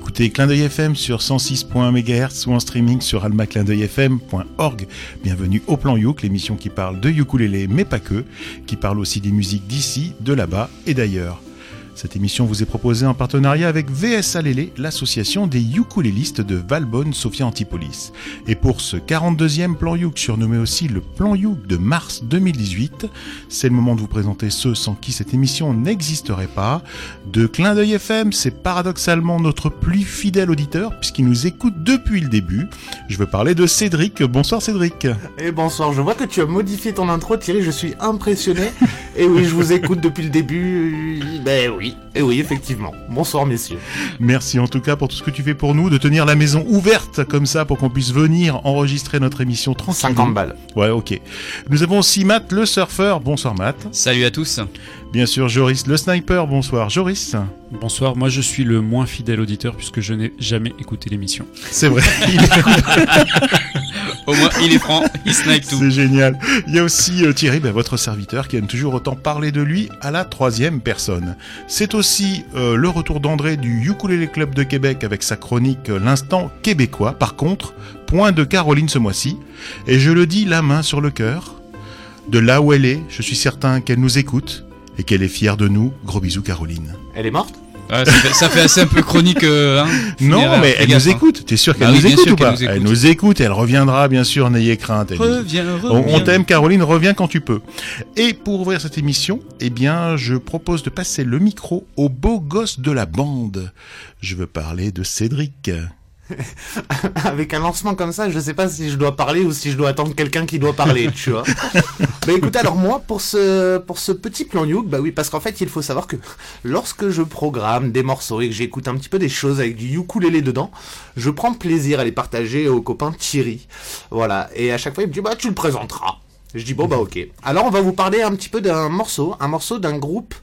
écoutez Clin d'œil FM sur 106.1 MHz ou en streaming sur almaclindeuilfm.org. Bienvenue au Plan Youk, l'émission qui parle de ukulélé mais pas que, qui parle aussi des musiques d'ici, de là-bas et d'ailleurs. Cette émission vous est proposée en partenariat avec VS Alélé, l'association des ukulélistes de Valbonne Sophia Antipolis. Et pour ce 42e plan Youk, surnommé aussi le plan Youk de mars 2018, c'est le moment de vous présenter ceux sans qui cette émission n'existerait pas. De Clin d'œil FM, c'est paradoxalement notre plus fidèle auditeur puisqu'il nous écoute depuis le début. Je veux parler de Cédric. Bonsoir Cédric. Et bonsoir, je vois que tu as modifié ton intro Thierry, je suis impressionné. Et oui, je vous écoute depuis le début. Ben oui, Bye. Et oui, effectivement. Bonsoir, messieurs. Merci en tout cas pour tout ce que tu fais pour nous, de tenir la maison ouverte comme ça pour qu'on puisse venir enregistrer notre émission tranquillement. 50 balles. Ouais, ok. Nous avons aussi Matt, le surfeur. Bonsoir Matt. Salut à tous. Bien sûr, Joris, le sniper. Bonsoir, Joris. Bonsoir, moi je suis le moins fidèle auditeur puisque je n'ai jamais écouté l'émission. C'est vrai. Au moins, il est franc, il snipe tout. C'est génial. Il y a aussi euh, Thierry, ben, votre serviteur, qui aime toujours autant parler de lui à la troisième personne. C'est aussi euh, le retour d'André du Ukulele Club de Québec avec sa chronique euh, L'instant québécois. Par contre, point de Caroline ce mois-ci. Et je le dis la main sur le cœur. De là où elle est, je suis certain qu'elle nous écoute et qu'elle est fière de nous. Gros bisous Caroline. Elle est morte? Ah, ça, fait, ça fait assez un peu chronique. euh, hein, Non, mais elle nous hein. écoute. T'es sûr qu'elle Bah oui, nous écoute sûr ou pas qu'elle nous Elle nous écoute elle reviendra, bien sûr, n'ayez crainte. Elle nous- Reviens, On, reviens. t'aime Caroline, reviens quand tu peux. Et pour ouvrir cette émission, eh bien, je propose de passer le micro au beau gosse de la bande. Je veux parler de Cédric. Avec un lancement comme ça, je sais pas si je dois parler ou si je dois attendre quelqu'un qui doit parler, tu vois. bah écoute, alors moi, pour ce, pour ce petit plan Youk, bah oui, parce qu'en fait, il faut savoir que lorsque je programme des morceaux et que j'écoute un petit peu des choses avec du ukulélé dedans, je prends plaisir à les partager au copain Thierry. Voilà. Et à chaque fois, il me dit, bah tu le présenteras. Je dis bon bah ok. Alors on va vous parler un petit peu d'un morceau, un morceau d'un groupe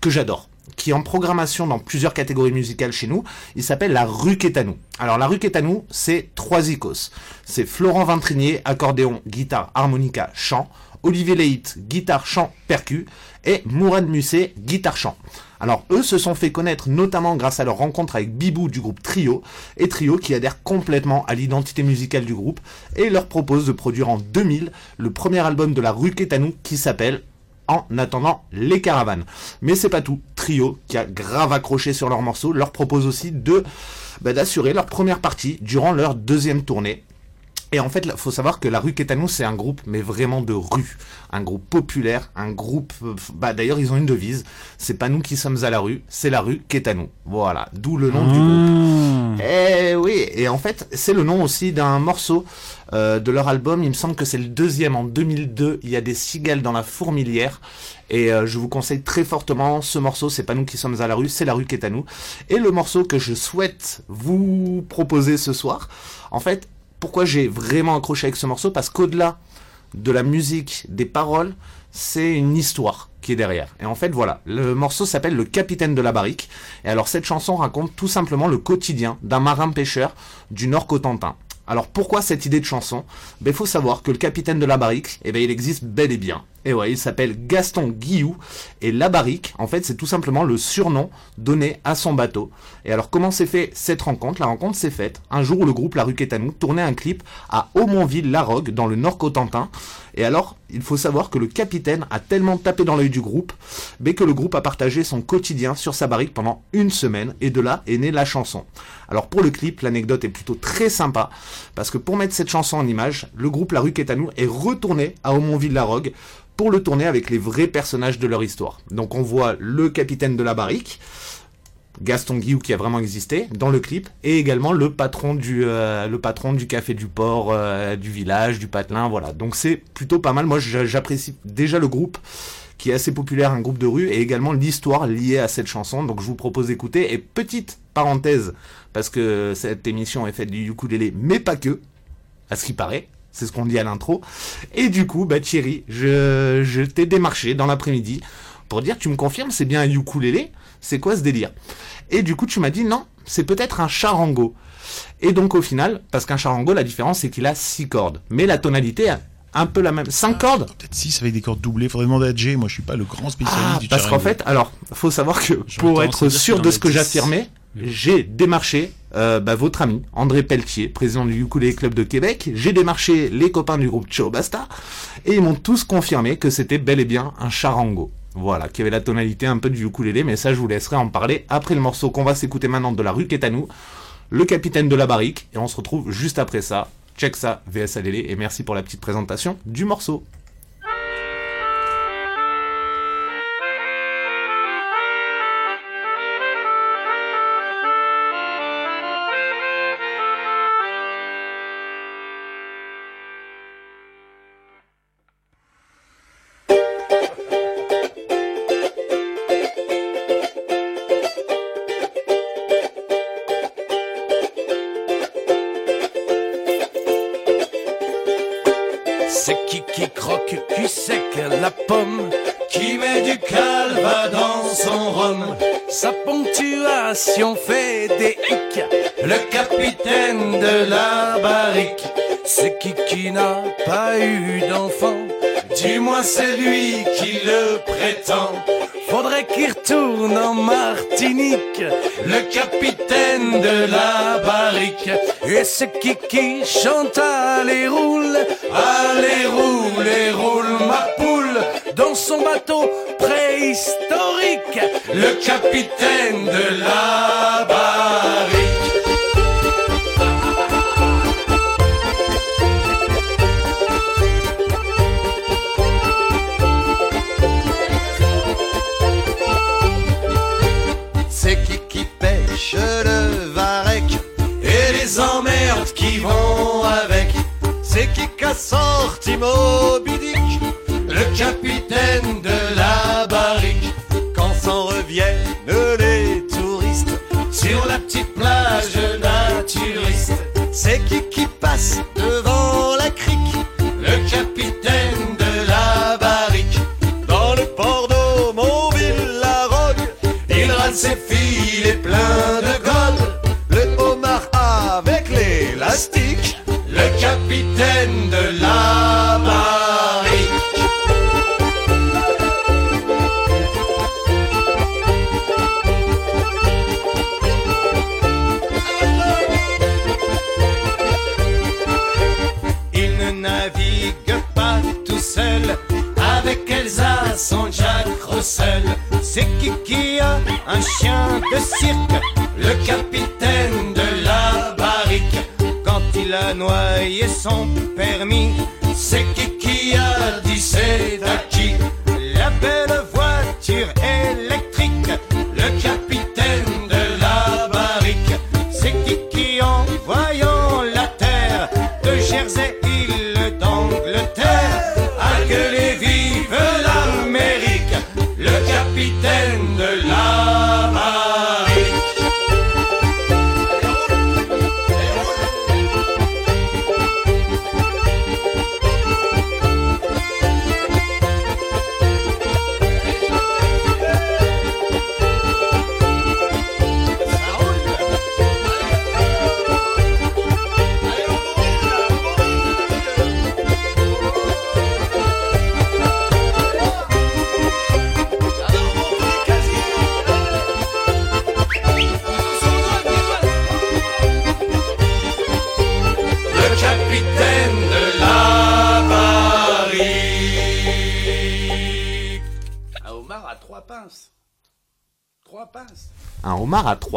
que j'adore, qui est en programmation dans plusieurs catégories musicales chez nous. Il s'appelle la Rue Quétanou. Alors la Rue Quétanou, c'est trois icos. C'est Florent Vintrinier, accordéon, guitare, harmonica, chant. Olivier Leite, guitare, chant, percu. Et Mourad Musset, guitare, chant. Alors eux se sont fait connaître notamment grâce à leur rencontre avec Bibou du groupe Trio, et Trio qui adhère complètement à l'identité musicale du groupe, et leur propose de produire en 2000 le premier album de la rue Quétanou qui s'appelle en attendant les caravanes. Mais c'est pas tout. Qui a grave accroché sur leur morceau, leur propose aussi de bah, d'assurer leur première partie durant leur deuxième tournée. Et en fait, il faut savoir que la rue Quétanou, c'est un groupe, mais vraiment de rue. Un groupe populaire, un groupe... euh, Bah, d'ailleurs, ils ont une devise. C'est pas nous qui sommes à la rue, c'est la rue Quétanou. Voilà, d'où le nom du groupe. Eh oui, et en fait, c'est le nom aussi d'un morceau euh, de leur album. Il me semble que c'est le deuxième en 2002. Il y a des cigales dans la fourmilière. Et euh, je vous conseille très fortement ce morceau. C'est pas nous qui sommes à la rue, c'est la rue qui est à nous. Et le morceau que je souhaite vous proposer ce soir, en fait, pourquoi j'ai vraiment accroché avec ce morceau? Parce qu'au-delà de la musique, des paroles, c'est une histoire qui est derrière. Et en fait, voilà, le morceau s'appelle Le Capitaine de la Barrique. Et alors, cette chanson raconte tout simplement le quotidien d'un marin pêcheur du Nord Cotentin. Alors, pourquoi cette idée de chanson? Ben, faut savoir que le capitaine de la barrique, eh ben, il existe bel et bien. Et ouais, il s'appelle Gaston Guillou. Et la barrique, en fait, c'est tout simplement le surnom donné à son bateau. Et alors, comment s'est fait cette rencontre? La rencontre s'est faite un jour où le groupe La Rue Quétanou tournait un clip à Aumonville-la-Rogue, dans le Nord Cotentin. Et alors, il faut savoir que le capitaine a tellement tapé dans l'œil du groupe, mais que le groupe a partagé son quotidien sur sa barrique pendant une semaine, et de là est née la chanson. Alors pour le clip, l'anecdote est plutôt très sympa, parce que pour mettre cette chanson en image, le groupe La Rue Quétanou est retourné à Aumonville-la-Rogue pour le tourner avec les vrais personnages de leur histoire. Donc on voit le capitaine de la barrique, Gaston Guillou qui a vraiment existé dans le clip et également le patron du euh, le patron du café du port euh, du village du patelin voilà. Donc c'est plutôt pas mal. Moi j'a- j'apprécie déjà le groupe qui est assez populaire un groupe de rue et également l'histoire liée à cette chanson. Donc je vous propose d'écouter. Et petite parenthèse parce que cette émission est faite du ukulélé mais pas que à ce qui paraît c'est ce qu'on dit à l'intro et du coup bah Thierry je je t'ai démarché dans l'après-midi pour dire tu me confirmes c'est bien un ukulélé? C'est quoi ce délire? Et du coup, tu m'as dit non, c'est peut-être un charango. Et donc au final, parce qu'un charango, la différence c'est qu'il a six cordes, mais la tonalité est un peu la même. Cinq cordes? Peut-être 6 avec des cordes doublées. Faudrait demander à Jay. Moi, je suis pas le grand spécialiste Ah, du parce qu'en fait, alors, faut savoir que pour être sûr de ce que 10. j'affirmais, j'ai démarché euh, bah, votre ami André Pelletier, président du Ukulele Club de Québec. J'ai démarché les copains du groupe Ciao Basta et ils m'ont tous confirmé que c'était bel et bien un charango. Voilà, qui avait la tonalité un peu du ukulélé, mais ça je vous laisserai en parler après le morceau qu'on va s'écouter maintenant de la rue nous, le capitaine de la barrique, et on se retrouve juste après ça. Check ça, VSLL, et merci pour la petite présentation du morceau. Faudrait qu'il retourne en Martinique, le capitaine de la barrique. Et qui qui chante allez roule, allez roule, et roule ma poule dans son bateau préhistorique, le capitaine de la barrique. Le capitaine de la barrique. Quand s'en reviennent les touristes sur la petite plage naturiste, c'est qui qui passe devant chien de cirque, le capitaine de la barrique. Quand il a noyé son permis, c'est qui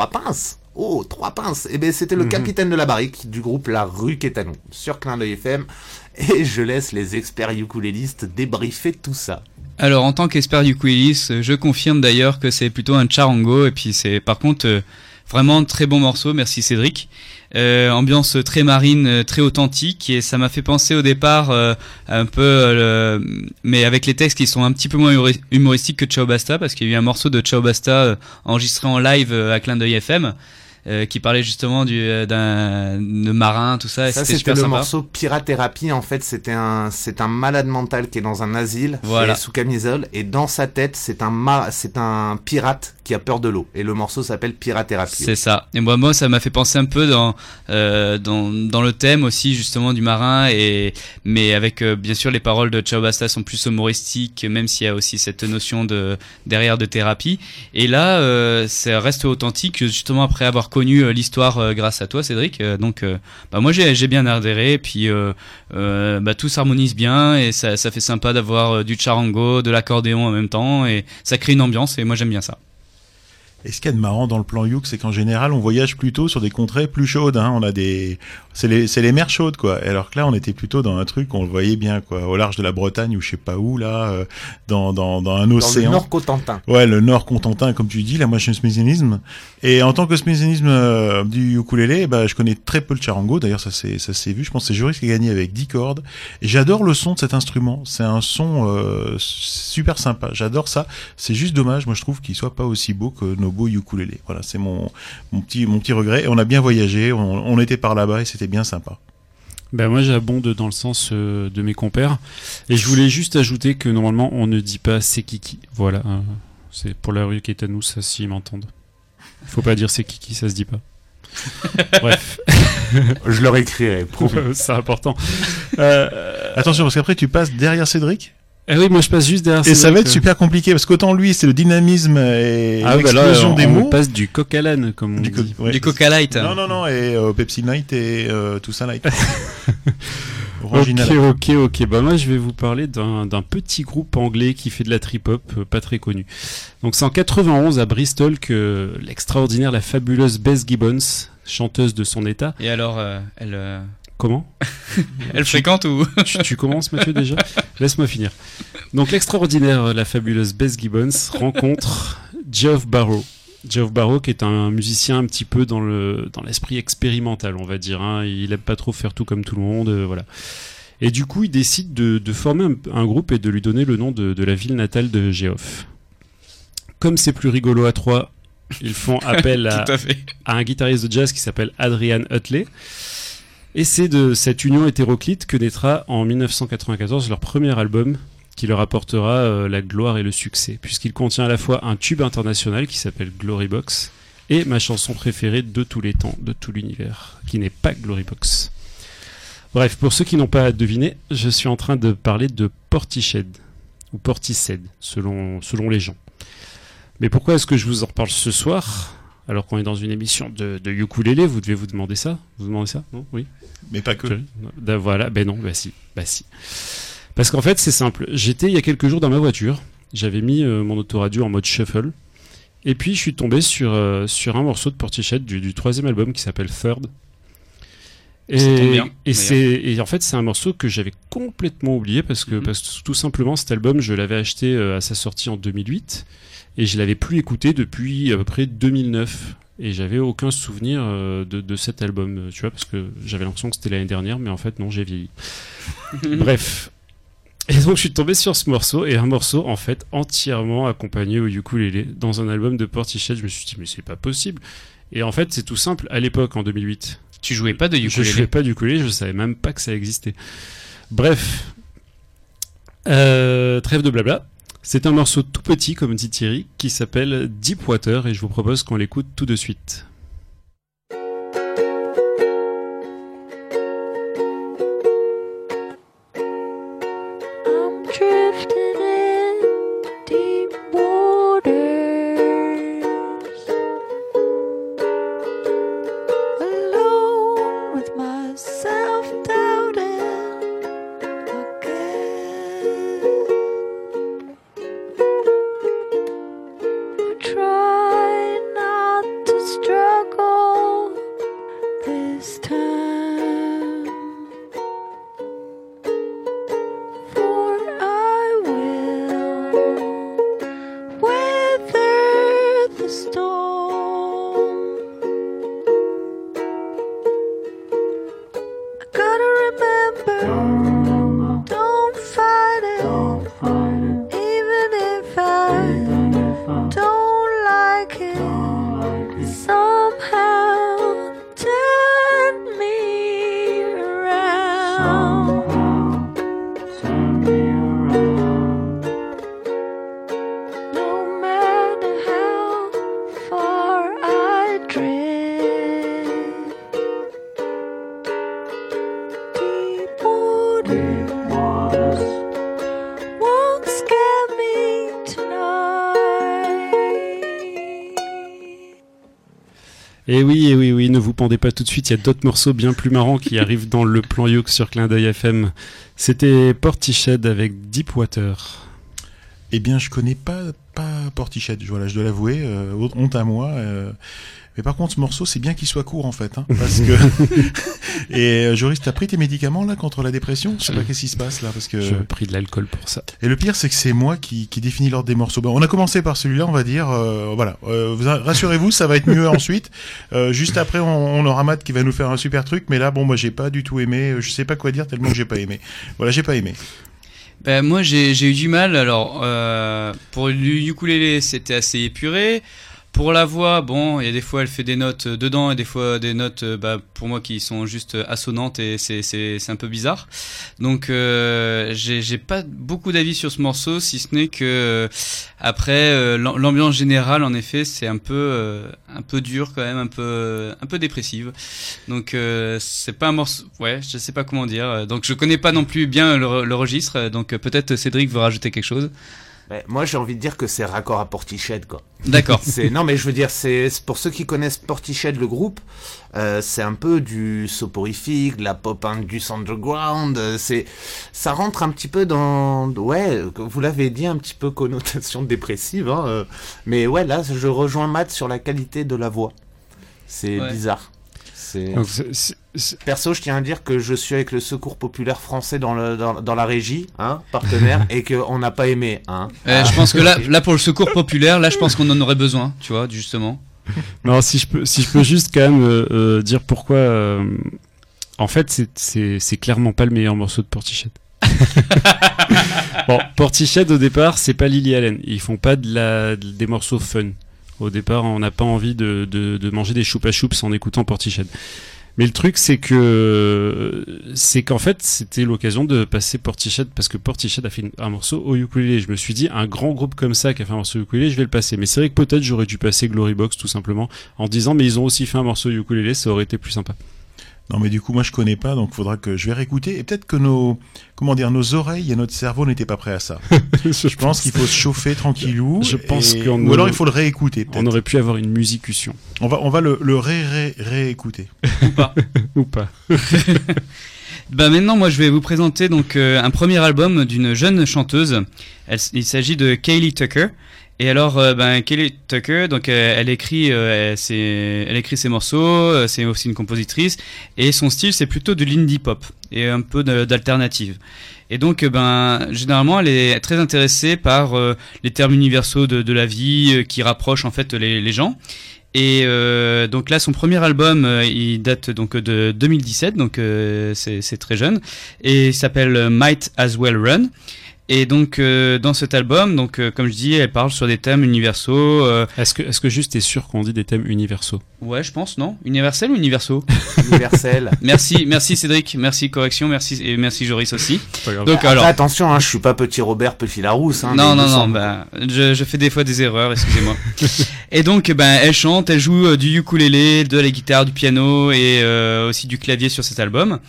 trois pinces Oh, trois pinces Eh bien, c'était le capitaine de la barrique du groupe La Rue Quétanon, sur Clin d'œil FM. Et je laisse les experts ukulélistes débriefer tout ça. Alors en tant qu'expert ukuléliste, je confirme d'ailleurs que c'est plutôt un charango et puis c'est par contre euh, vraiment très bon morceau, merci Cédric. Euh, ambiance très marine, euh, très authentique et ça m'a fait penser au départ euh, un peu, euh, mais avec les textes qui sont un petit peu moins humori- humoristiques que Ciao Basta parce qu'il y a eu un morceau de Ciao Basta euh, enregistré en live euh, à Clin d'œil FM. Euh, qui parlait justement du euh, d'un marin, tout ça. et Ça, c'était le sympa. morceau Pirathérapie. En fait, c'était un, c'est un malade mental qui est dans un asile, Voilà. sous camisole, et dans sa tête, c'est un c'est un pirate qui a peur de l'eau. Et le morceau s'appelle Pirathérapie. C'est ça. Et moi, moi, ça m'a fait penser un peu dans euh, dans dans le thème aussi justement du marin et mais avec euh, bien sûr les paroles de Ciao Basta sont plus humoristiques, même s'il y a aussi cette notion de derrière de thérapie. Et là, ça reste authentique justement après avoir euh, l'histoire euh, grâce à toi, Cédric. Euh, donc, bah moi j'ai bien adhéré. Puis bah tout s'harmonise bien et ça ça fait sympa d'avoir du charango, de l'accordéon en même temps et ça crée une ambiance et moi j'aime bien ça. Et ce qu'il y a de marrant dans le plan Youk, c'est qu'en général, on voyage plutôt sur des contrées plus chaudes. Hein. On a des, c'est les, c'est les mers chaudes, quoi. Et alors que là, on était plutôt dans un truc, on le voyait bien, quoi, au large de la Bretagne ou je sais pas où, là, euh, dans, dans, dans un Dans le océan. Nord Cotentin. Ouais, le Nord Contentin, comme tu dis. Là, moi, je suis smizinisme. Et en tant que smizinisme euh, du ukulélé, bah, je connais très peu le charango. D'ailleurs, ça s'est, ça s'est vu. Je pense que c'est Joris qui a gagné avec 10 cordes. J'adore le son de cet instrument. C'est un son euh, super sympa. J'adore ça. C'est juste dommage, moi, je trouve qu'il soit pas aussi beau que nos beaux ukulélés. Voilà, c'est mon, mon petit, mon petit regret. Et on a bien voyagé. On, on était par là-bas et c'était bien sympa. Ben moi j'abonde dans le sens euh, de mes compères et je voulais juste ajouter que normalement on ne dit pas c'est kiki. Voilà, hein. c'est pour la rue qui est à nous ça s'ils m'entendent. Faut pas dire c'est kiki, ça se dit pas. Bref, Je leur écrirai. promis. c'est important. Euh, Attention, parce qu'après, tu passes derrière Cédric. Eh oui, moi je passe juste derrière. Et ça va être euh. super compliqué. Parce qu'autant lui, c'est le dynamisme et Ah bah l'explosion on, des on mots. passe du coq à l'âne comme on Du co- dit. ouais. Du Coca Light. Non, non, non, et euh, Pepsi Light et euh, tout ça Light. Ok, Original. ok, ok. Bah moi, je vais vous parler d'un d'un petit groupe anglais qui fait de la trip-hop, euh, pas très connu. Donc c'est en 91 à Bristol que l'extraordinaire, la fabuleuse Bess Gibbons, chanteuse de son état. Et alors, euh, elle, euh, Comment elle fréquente ou tu, tu commences, Mathieu, déjà? Laisse-moi finir. Donc l'extraordinaire, euh, la fabuleuse Bess Gibbons rencontre Geoff Barrow. Geoff Barrow, qui est un musicien un petit peu dans le dans l'esprit expérimental, on va dire. hein. Il aime pas trop faire tout comme tout le monde, euh, voilà. Et du coup, il décide de, de former un, un groupe et de lui donner le nom de, de la ville natale de Geoff. Comme c'est plus rigolo à trois, ils font appel à, à un guitariste de jazz qui s'appelle Adrian Utley. Et c'est de cette union hétéroclite que naîtra en 1994 leur premier album qui leur apportera euh, la gloire et le succès, puisqu'il contient à la fois un tube international qui s'appelle Glory Box et ma chanson préférée de tous les temps, de tout l'univers, qui n'est pas Glory Box. Bref, pour ceux qui n'ont pas deviné, je suis en train de parler de Portiched, ou Portishead, selon, selon les gens. Mais pourquoi est-ce que je vous en reparle ce soir? Alors qu'on est dans une émission de, de ukulélé, vous devez vous demander ça Vous demandez ça Non? Oui Mais pas que. Da- Voilà, ben non, bah si, bah si. Parce qu'en fait, c'est simple. J'étais il y a quelques jours dans ma voiture, j'avais mis euh, mon autoradio en mode shuffle, et puis je suis tombé sur, euh, sur un morceau de Portichet du, du troisième album qui s'appelle Third. Et, bien, et, d'ailleurs. c'est, et en fait, c'est un morceau que j'avais complètement oublié parce que, Mhm. parce que tout simplement, cet album, je l'avais acheté euh, à sa sortie en 2008 et je l'avais plus écouté depuis à peu près 2009. Et j'avais aucun souvenir euh, de, de cet album, euh, tu vois, parce que j'avais l'impression que c'était l'année dernière, mais en fait, non, j'ai vieilli. Bref. Et donc, je suis tombé sur ce morceau, et un morceau, en fait, entièrement accompagné au ukulélé, dans un album de Portichet. Je me suis dit, mais c'est pas possible. Et en fait, c'est tout simple. À l'époque, en 2008, Tu jouais pas de je ukulélé. jouais pas du ukulélé, je savais même pas que ça existait. Bref, Euh, trêve de blabla. C'est un morceau tout petit, comme dit Thierry, qui s'appelle Deep Water, et je vous propose qu'on l'écoute tout de suite. Pendez pas tout de suite, il y a d'autres morceaux bien plus marrants qui arrivent dans le plan Yoke sur Clin d'œil FM. C'était Portiched avec Deepwater. Eh bien, je connais pas pas je dois l'avouer. euh, honte à moi. euh. Mais par contre, ce morceau, c'est bien qu'il soit court en fait, hein, parce que. Et euh, Joris, t'as pris tes médicaments là contre la dépression? Je sais pas qu'est-ce qui se passe là, parce que. J'ai pris de l'alcool pour ça. Et le pire, c'est que c'est moi qui, qui définis l'ordre des morceaux. Bon, on a commencé par celui-là, on va dire. euh, voilà, Euh, vous- rassurez-vous, ça va être mieux ensuite. Euh, juste après, on, on aura Matt qui va nous faire un super truc. Mais là, bon, moi, j'ai pas du tout aimé. Je sais pas quoi dire tellement que j'ai pas aimé. Voilà, j'ai pas aimé. Ben, moi j'ai eu du mal. Alors euh, pour le ukulélé c'était assez épuré. Pour la voix, bon, il y a des fois elle fait des notes euh, dedans et des fois des notes, euh, bah, pour moi qui sont juste euh, assonantes et c'est un peu bizarre. Donc euh, j'ai pas beaucoup d'avis sur ce morceau, si ce n'est que après l'am- l'ambiance générale en effet c'est un peu un peu dur quand même, un peu un peu dépressive. Donc euh, c'est pas un morceau, ouais, je sais pas comment dire. Donc je connais pas non plus bien le, le registre. Donc peut-être Cédric veut rajouter quelque chose. Ben, moi, j'ai envie de dire que c'est raccord à Portiched, quoi. D'accord. C'est non, mais je veux dire, c'est pour ceux qui connaissent Portiched, le groupe, euh, c'est un peu du soporifique, de la pop indus underground. euh, C'est ça rentre un petit peu dans ouais, vous l'avez dit, un petit peu connotation dépressive. Hein, euh, mais ouais, là, je rejoins Matt sur la qualité de la voix. C'est Ouais. bizarre. C'est Perso, je tiens à dire que je suis avec le Secours Populaire Français dans, le, dans, dans la régie, hein, partenaire, et qu'on n'a pas aimé. Hein. Euh, je pense que là, là pour le secours populaire, là je pense qu'on en aurait besoin, tu vois, justement. Non, si je peux, si je peux juste quand même euh, euh, dire pourquoi. euh, en fait, c'est- c'est c'est clairement pas le meilleur morceau de Portiched. bon, Portiched au départ, c'est pas Lily Allen. Ils font pas de la, de- des morceaux fun. Au départ, on n'a pas envie de, manger des choupa choups en écoutant Portiched. Mais le truc, c'est que c'est qu'en fait, c'était l'occasion de passer Portiched parce que Portiched a fait un morceau au ukulélé. Je me suis dit, un grand groupe comme ça qui a fait un morceau au ukulélé, je vais le passer. Mais c'est vrai que peut-être j'aurais dû passer Glorybox tout simplement en disant, mais ils ont aussi fait un morceau ukulélé, ça aurait été plus sympa. Non, mais du coup, moi, je connais pas, donc faudra que je vais réécouter. Et peut-être que nos, comment dire, nos oreilles et notre cerveau n'étaient pas prêts à ça. Je pense qu'il faut se chauffer tranquillou. Je pense et- qu'on Ou alors il faut le réécouter. On aurait pu avoir une musicution. On va, on va le, le ré, ré, réécouter. Ou pas. Ou pas. Bah maintenant, moi, je vais vous présenter donc euh, un premier album d'une jeune chanteuse. Elle il s'agit de Kaylee Tucker. Et alors, euh, ben Kaylee Tucker, donc euh, elle écrit, euh, c'est- elle écrit ses morceaux. euh, c'est aussi une compositrice. Et son style, c'est plutôt de l'indie pop et un peu d'alternative. Et donc, ben généralement, elle est très intéressée par les termes universaux de, la vie qui rapprochent en fait les, gens. Et euh, donc là, son premier album, il date donc de 2017, donc c'est très jeune, et il s'appelle Might As Well Run. Et donc euh, dans cet album, donc euh, comme je dis, elle parle sur des thèmes universaux. euh, Est-ce que, est-ce que juste t'es sûr qu'on dit des thèmes universaux? Ouais, je pense, non? Universel ou universaux? Universel. Merci, merci Cédric, merci correction, merci et merci Joris aussi. Donc alors. attention, hein, je suis pas petit Robert, petit Larousse. Hein, non, non, non, bah, je, je fais des fois des erreurs, excusez-moi. et donc, ben, elle chante, elle joue euh, du ukulélé, de la guitare, du piano et euh, aussi du clavier sur cet album.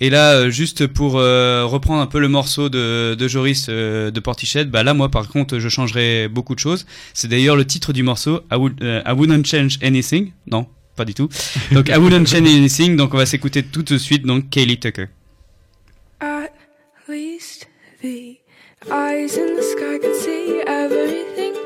Et là, euh, juste pour reprendre un peu le morceau de, de Joris de Portiched, bah là, moi, par contre, je changerais beaucoup de choses. C'est d'ailleurs le titre du morceau, I, would, I Wouldn't Change Anything. Non, pas du tout. Donc, I Wouldn't Change Anything. Donc, on va s'écouter tout de suite, donc, Kaylee Tucker. At least the eyes in the sky can see everything.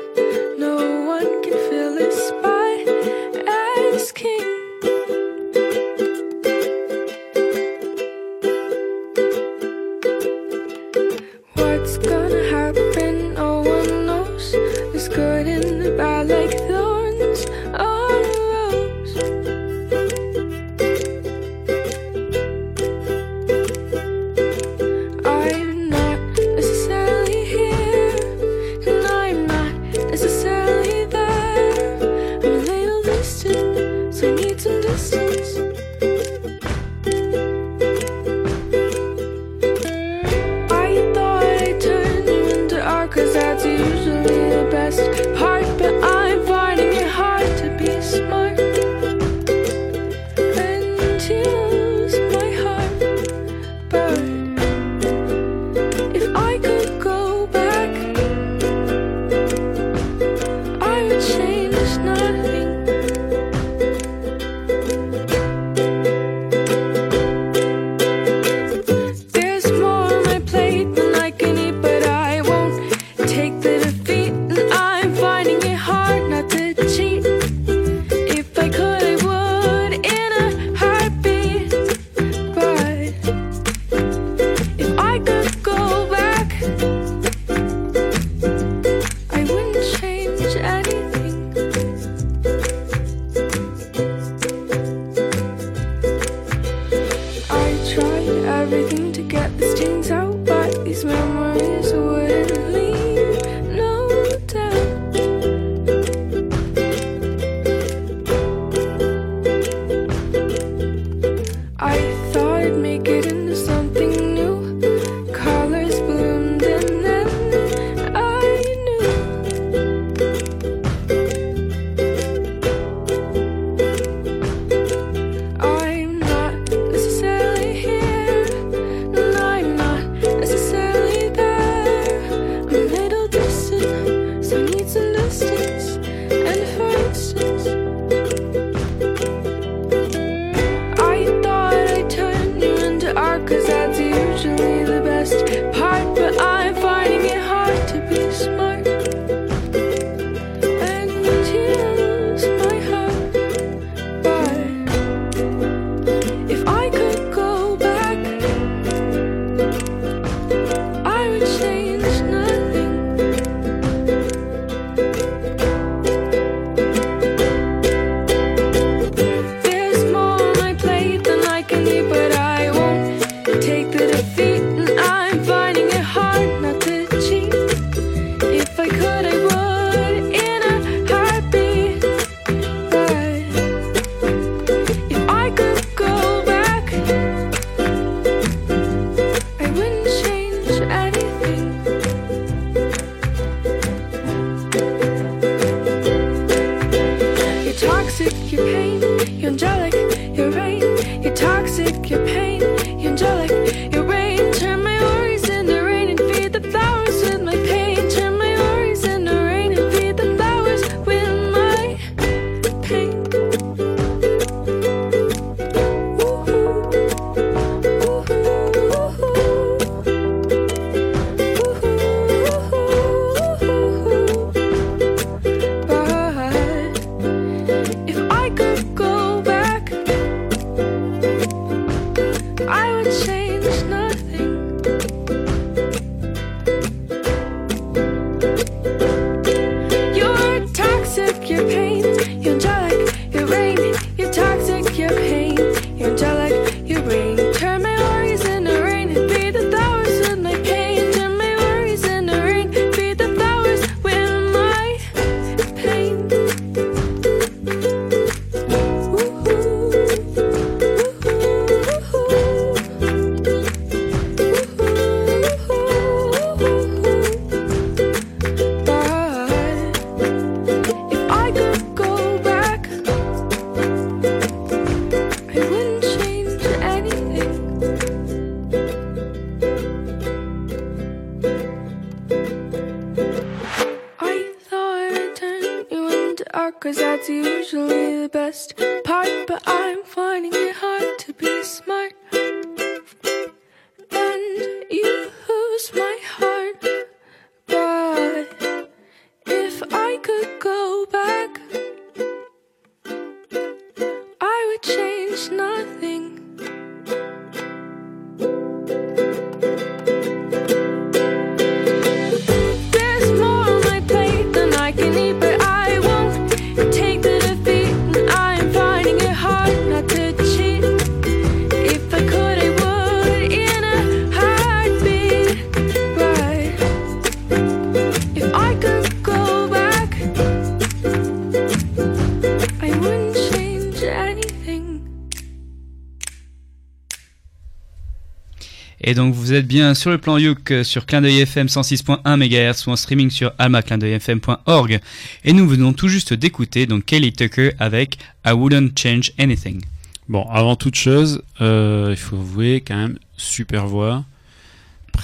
Et donc vous êtes bien sur le plan Youk euh, sur Clin d'œil FM 106.1 MHz ou en streaming sur almaclindeuilfm.org. Et nous venons tout juste d'écouter donc Kelly Tucker avec I Wouldn't Change Anything. Bon, avant toute chose, euh, il faut avouer quand même super voix,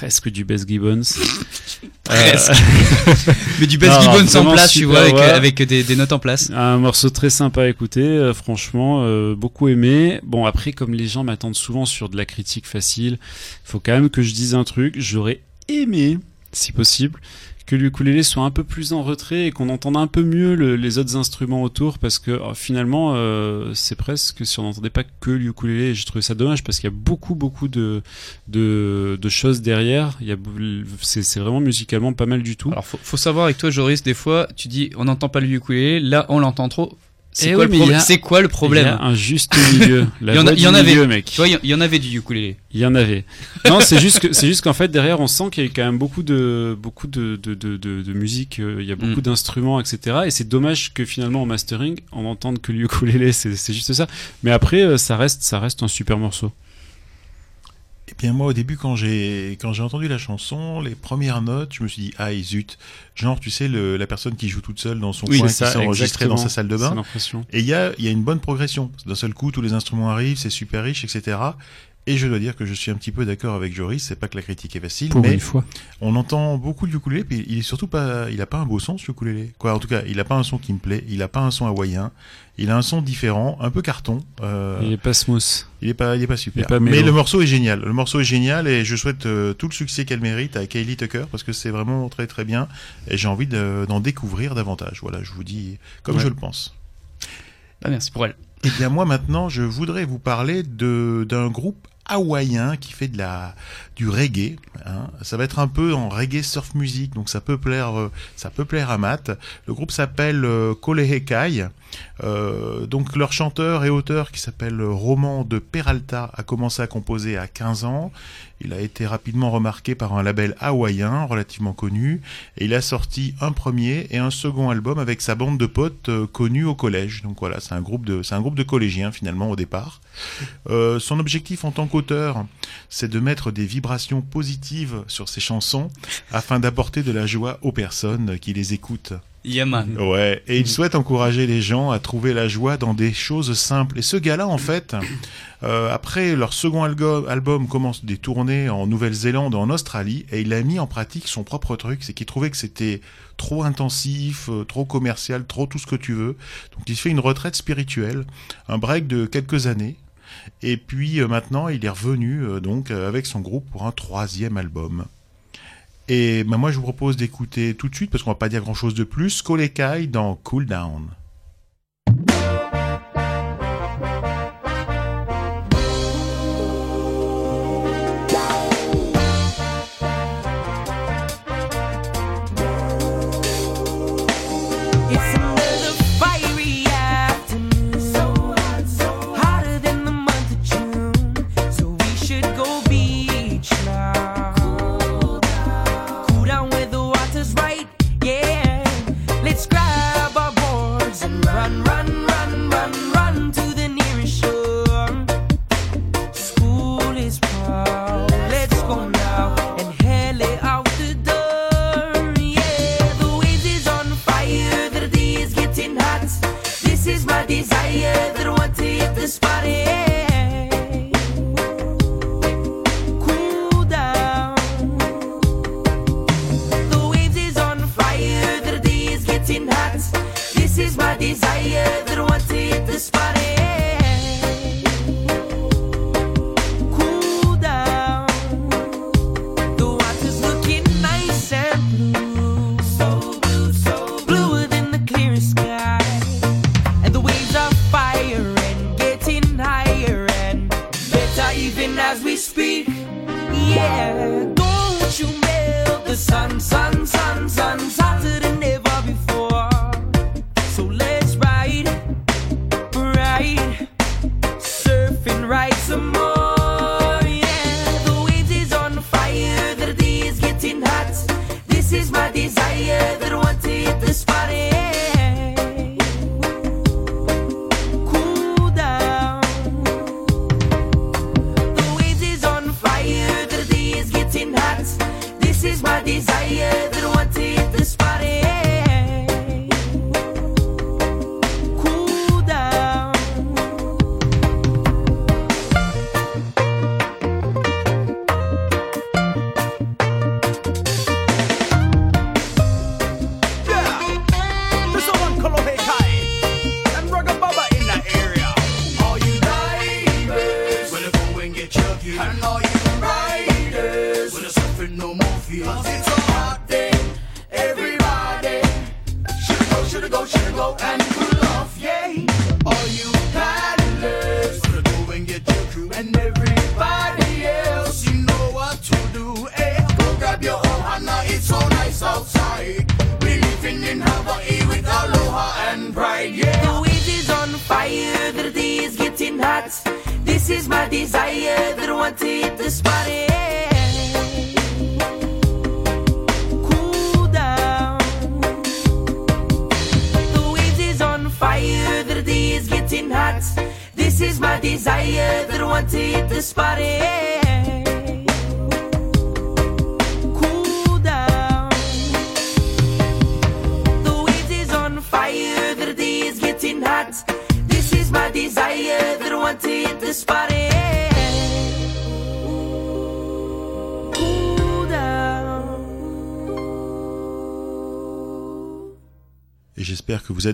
presque du Bess Gibbons. Presque. Euh, Mais du Non, Gibbons en place, tu vois, avec, voix. avec des, des notes en place. Un morceau très sympa à écouter, euh, franchement, euh, beaucoup aimé. Bon, après, comme les gens m'attendent souvent sur de la critique facile, faut quand même que je dise un truc. J'aurais aimé, si possible, que l'ukulélé soit un peu plus en retrait et qu'on entende un peu mieux le- les autres instruments autour parce que euh, finalement euh, c'est presque si on n'entendait pas que l'ukulélé j'ai trouvé ça dommage parce qu'il y a beaucoup beaucoup de, de, de choses derrière. Il y a c'est vraiment musicalement pas mal du tout. Alors faut, faut savoir avec toi Joris, des fois tu dis on n'entend pas le ukulélé, là on l'entend trop. C'est Eh quoi, oui, a- C'est quoi le problème il y a un juste milieu la Il y en a- il y avait. mec Tu vois, il y en- avait du ukulélé. Il y en avait. Non, c'est juste que c'est juste qu'en fait derrière on sent qu'il y a quand même beaucoup de beaucoup de de de, de, de musique, euh, il y a beaucoup Mm. d'instruments, etc. Et c'est dommage que finalement en mastering on entende que le ukulélé, c'est c'est juste ça. Mais après euh, ça reste ça reste un super morceau. Bien moi au début quand j'ai quand j'ai entendu la chanson, les premières notes, je me suis dit ah zut, genre tu sais le, la personne qui joue toute seule dans son coin, qui s'est enregistrée dans sa salle de bain. Et il y a, il y a une bonne progression. D'un seul coup, tous les instruments arrivent, c'est super riche, etc. Et je dois dire que je suis un petit peu d'accord avec Joris. C'est pas que la critique est facile, Pour mais une fois. on entend beaucoup le ukulélé. Puis il est surtout pas, il a pas un beau son ce ukulélé. Quoi, en tout cas, il a pas un son qui me plaît. Il a pas un son hawaïen. Il a un son différent, un peu carton. Euh, Il est pas smooth. il est pas, il est pas super. Il est pas mais le morceau est génial. Le morceau est génial et je souhaite euh, tout le succès qu'elle mérite à Kaylee Tucker parce que c'est vraiment très très bien et j'ai envie de- d'en découvrir davantage. Voilà, je vous dis comme Ouais. je le pense. Ah, merci pour elle. Eh bien moi maintenant, je voudrais vous parler de d'un groupe hawaïen qui fait de la du reggae. hein. Ça va être un peu en reggae surf music, donc ça peut plaire, euh, ça peut plaire à Matt. Le groupe s'appelle euh, Kolehekai. Euh, donc leur chanteur et auteur qui s'appelle Roman de Peralta a commencé à composer à 15 ans. Il a été rapidement remarqué par un label hawaïen relativement connu et il a sorti un premier et un second album avec sa bande de potes euh, connus au collège. Donc voilà, c'est un groupe de c'est un groupe de collégiens finalement au départ. Euh, son objectif en tant qu'auteur, c'est de mettre des vibrations positives sur ses chansons afin d'apporter de la joie aux personnes qui les écoutent. Yaman. Ouais, et il souhaite encourager les gens à trouver la joie dans des choses simples. Et ce gars-là, en fait, euh, après leur second algo- album commence des tournées en Nouvelle-Zélande, en Australie, et il a mis en pratique son propre truc, c'est qu'il trouvait que c'était trop intensif, euh, trop commercial, trop tout ce que tu veux. Donc il fait une retraite spirituelle, un break de quelques années. Et puis euh, maintenant, il est revenu euh, donc euh, avec son groupe pour un troisième album. Et bah, moi, je vous propose d'écouter tout de suite, parce qu'on va pas dire grand-chose de plus, Kolekai dans Cool Down.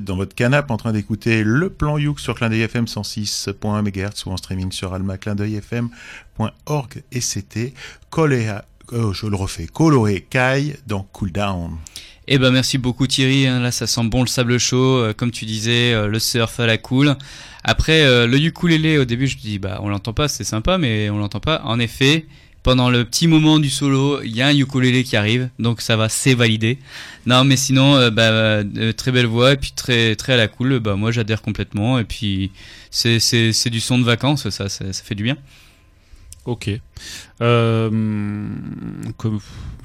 Dans votre canapé en train d'écouter le plan Youk sur Clin d'œil FM 106.1 MHz ou en streaming sur almaclindeuilfm.org et c'était Kolea, euh, je le refais, Kolohe Kai dans Cool Down. Eh ben merci beaucoup Thierry, hein, là ça sent bon le sable chaud, euh, comme tu disais, euh, le surf à la cool. Après le ukulélé au début je me dis bah on l'entend pas, c'est sympa mais on l'entend pas. En effet, pendant le petit moment du solo, il y a un ukulélé qui arrive, donc ça va, c'est validé. Non mais sinon euh, bah, euh, très belle voix et puis très très à la cool, bah moi j'adhère complètement et puis c'est c'est du son de vacances, ça ça, fait du bien. Ok. Euh, comme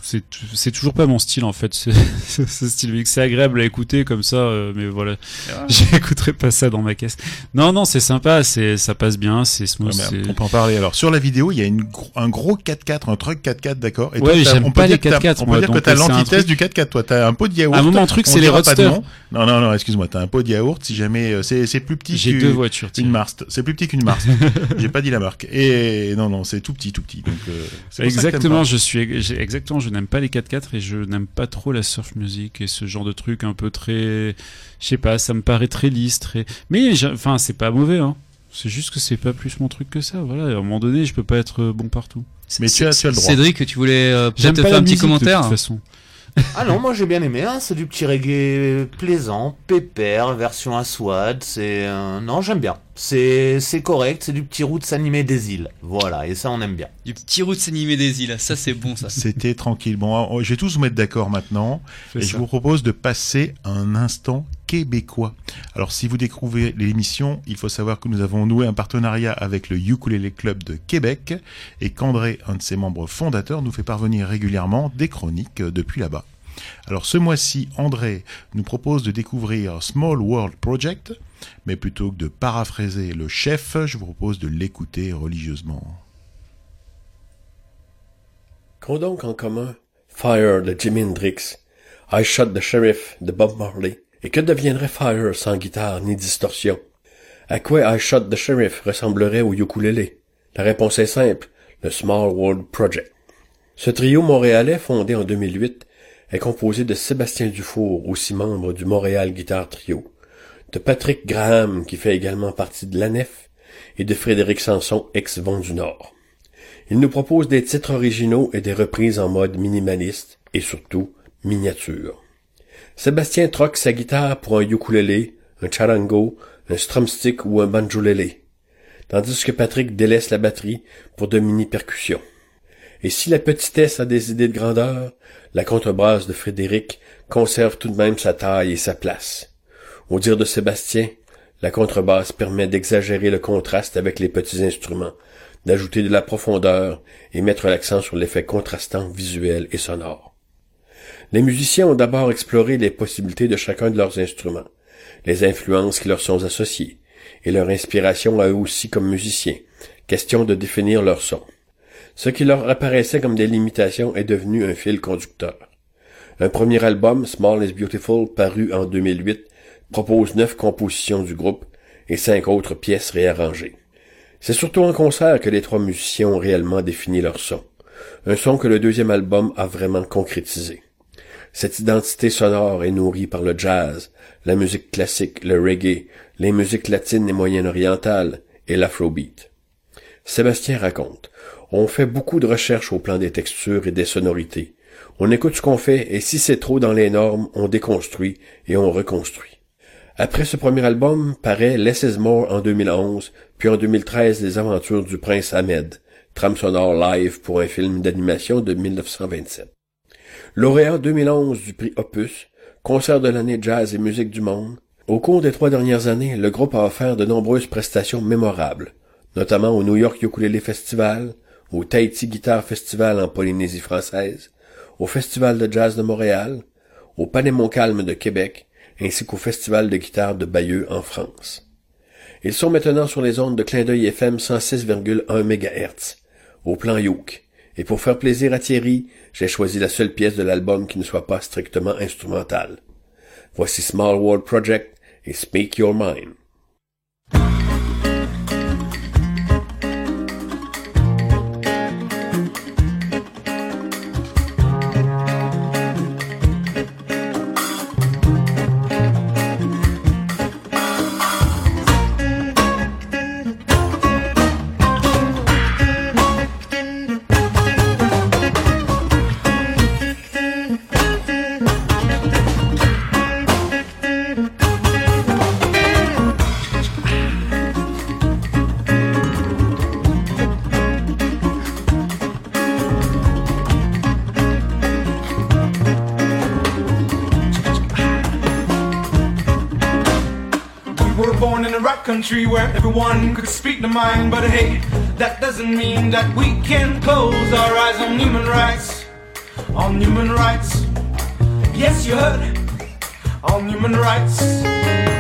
c'est c'est toujours pas mon style en fait, ce, style. C'est agréable à écouter comme ça, euh, mais voilà, j'écouterai pas ça dans ma caisse. Non, non, c'est sympa, c'est ça passe bien, c'est smooth. C'est- on peut en parler. Alors sur la vidéo, il y a une, un gros 4x4, un truc 4x4, d'accord? Et Ouais, j'aime on pas peut les dire que t'as- 4x4, On moi, peut dire que t'as euh, un l'antithèse truc- du 4x4. Toi, t'as un pot de yaourt. À un moment, le truc, c'est les roadsters. Non, non, non. Excuse-moi. T'as un pot de yaourt. Si jamais euh, c'est c'est plus petit J'ai que- deux voitures. Une tiens. Mars. C'est plus petit qu'une Mars. J'ai pas dit la marque. Et non, non, c'est tout petit, tout petit. Donc euh, Exactement, je suis exactement, je n'aime pas les 4x4 et je n'aime pas trop la surf music et ce genre de truc un peu très, je sais pas, ça me paraît très lisse, très. Mais j'ai- enfin, c'est pas mauvais, hein. C'est juste que c'est pas plus mon truc que ça. Voilà, à un moment donné, je peux pas être euh, bon partout. Mais tu as, tu as le droit. Cédric, tu voulais euh, J'aime peut-être faire la un petit musique, de commentaire toute façon. Ah non, moi j'ai bien aimé. Hein. C'est du petit reggae plaisant, pépère, version Aswad. C'est euh, non, j'aime bien. C'est c'est correct. C'est du petit roots animé des îles. Voilà, et ça on aime bien. Du petit route animé des îles, ça c'est bon ça. C'était tranquille. Bon, alors, je vais tous vous mettre d'accord maintenant. Et ça. je vous propose de passer un instant québécois. Alors, si vous découvrez l'émission, il faut savoir que nous avons noué un partenariat avec le Ukulele Club de Québec et qu'André, un de ses membres fondateurs, nous fait parvenir régulièrement des chroniques euh, depuis là-bas. Alors, ce mois-ci, André nous propose de découvrir Small World Project, mais plutôt que de paraphraser le chef, je vous propose de l'écouter religieusement. Qu'ont donc en commun Fire de Jimi Hendrix, I Shot the Sheriff de Bob Marley, et que deviendrait Fire sans guitare ni distorsion? À quoi I Shot the Sheriff ressemblerait au ukulélé? La réponse est simple, le Small World Project. Ce trio montréalais, fondé en 2008, est composé de Sébastien Dufour, aussi membre du Montréal Guitar Trio, de Patrick Graham, qui fait également partie de l'ANEF, et de Frédéric Sanson, ex-Vent du Nord. Il nous propose des titres originaux et des reprises en mode minimaliste et surtout miniature. Sébastien troque sa guitare pour un ukulélé, un charango, un strumstick ou un banjolélé, tandis que Patrick délaisse la batterie pour de mini-percussions. Et si la petitesse a des idées de grandeur, la contrebasse de Frédéric conserve tout de même sa taille et sa place. Au dire de Sébastien, la contrebasse permet d'exagérer le contraste avec les petits instruments, d'ajouter de la profondeur et mettre l'accent sur l'effet contrastant visuel et sonore. Les musiciens ont d'abord exploré les possibilités de chacun de leurs instruments, les influences qui leur sont associées, et leur inspiration à eux aussi comme musiciens, question de définir leur son. Ce qui leur apparaissait comme des limitations est devenu un fil conducteur. Un premier album, Small is Beautiful, paru en 2008, propose neuf compositions du groupe et cinq autres pièces réarrangées. C'est surtout en concert que les trois musiciens ont réellement défini leur son. Un son que le deuxième album a vraiment concrétisé. Cette identité sonore est nourrie par le jazz, la musique classique, le reggae, les musiques latines et moyen-orientales et l'afrobeat. Sébastien raconte, on fait beaucoup de recherches au plan des textures et des sonorités. On écoute ce qu'on fait et si c'est trop dans les normes, on déconstruit et on reconstruit. Après ce premier album, paraît Less is More en 2011, puis en 2013 Les Aventures du Prince Ahmed, trame sonore live pour un film d'animation de 1927. Lauréat 2011 du prix Opus, concert de l'année jazz et musique du monde, au cours des trois dernières années, le groupe a offert de nombreuses prestations mémorables, notamment au New York Ukulele Festival, au Tahiti Guitar Festival en Polynésie française, au Festival de jazz de Montréal, au Palais Montcalm de Québec, ainsi qu'au Festival de guitare de Bayeux en France. Ils sont maintenant sur les ondes de clin d'œil FM 106,1 MHz, au plan Youk. Et pour faire plaisir à Thierry, j'ai choisi la seule pièce de l'album qui ne soit pas strictement instrumentale. Voici Small World Project et Speak Your Mind. Where everyone could speak their mind. But hey, that doesn't mean that we can close our eyes on human rights. On human rights. Yes, you heard. On human rights.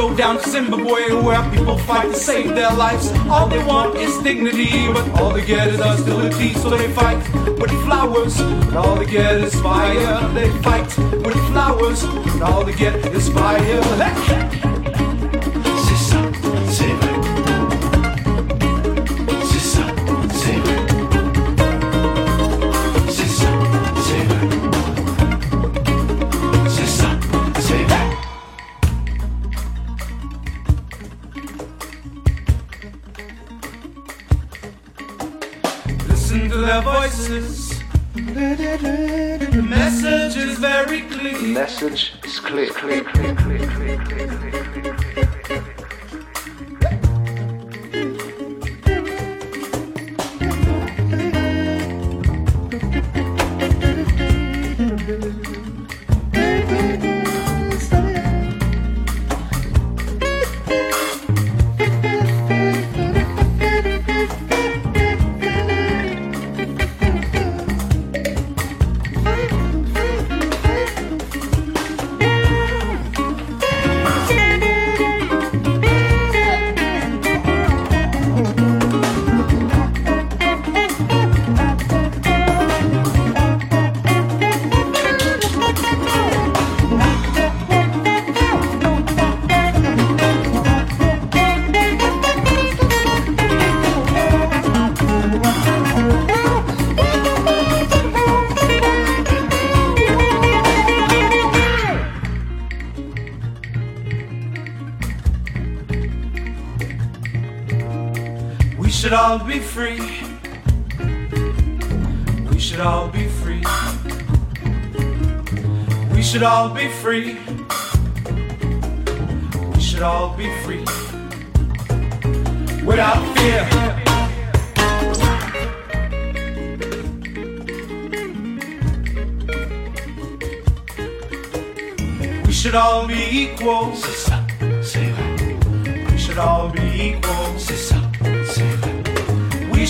Go down to Zimbabwe where people fight to save their lives. All they want is dignity, but all they get is hostility. So they fight with flowers, and all they get is fire. They fight with flowers, and all they get is fire. message is clear. clear, clear, clear, clear, clear, clear, clear, clear. Free. We should all be free. We should all be free. We should all be free. Without fear. We should all be equal. We should all be equal.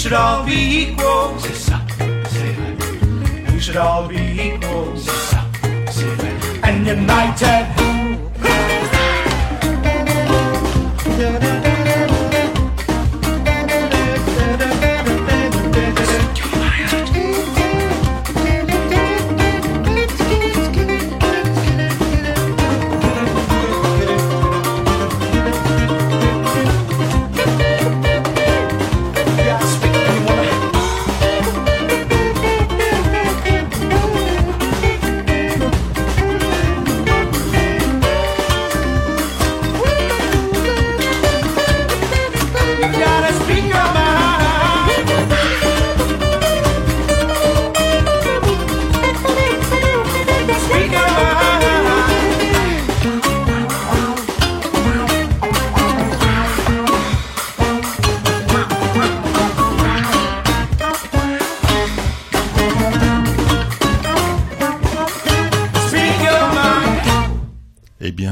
Should all be equal. C'est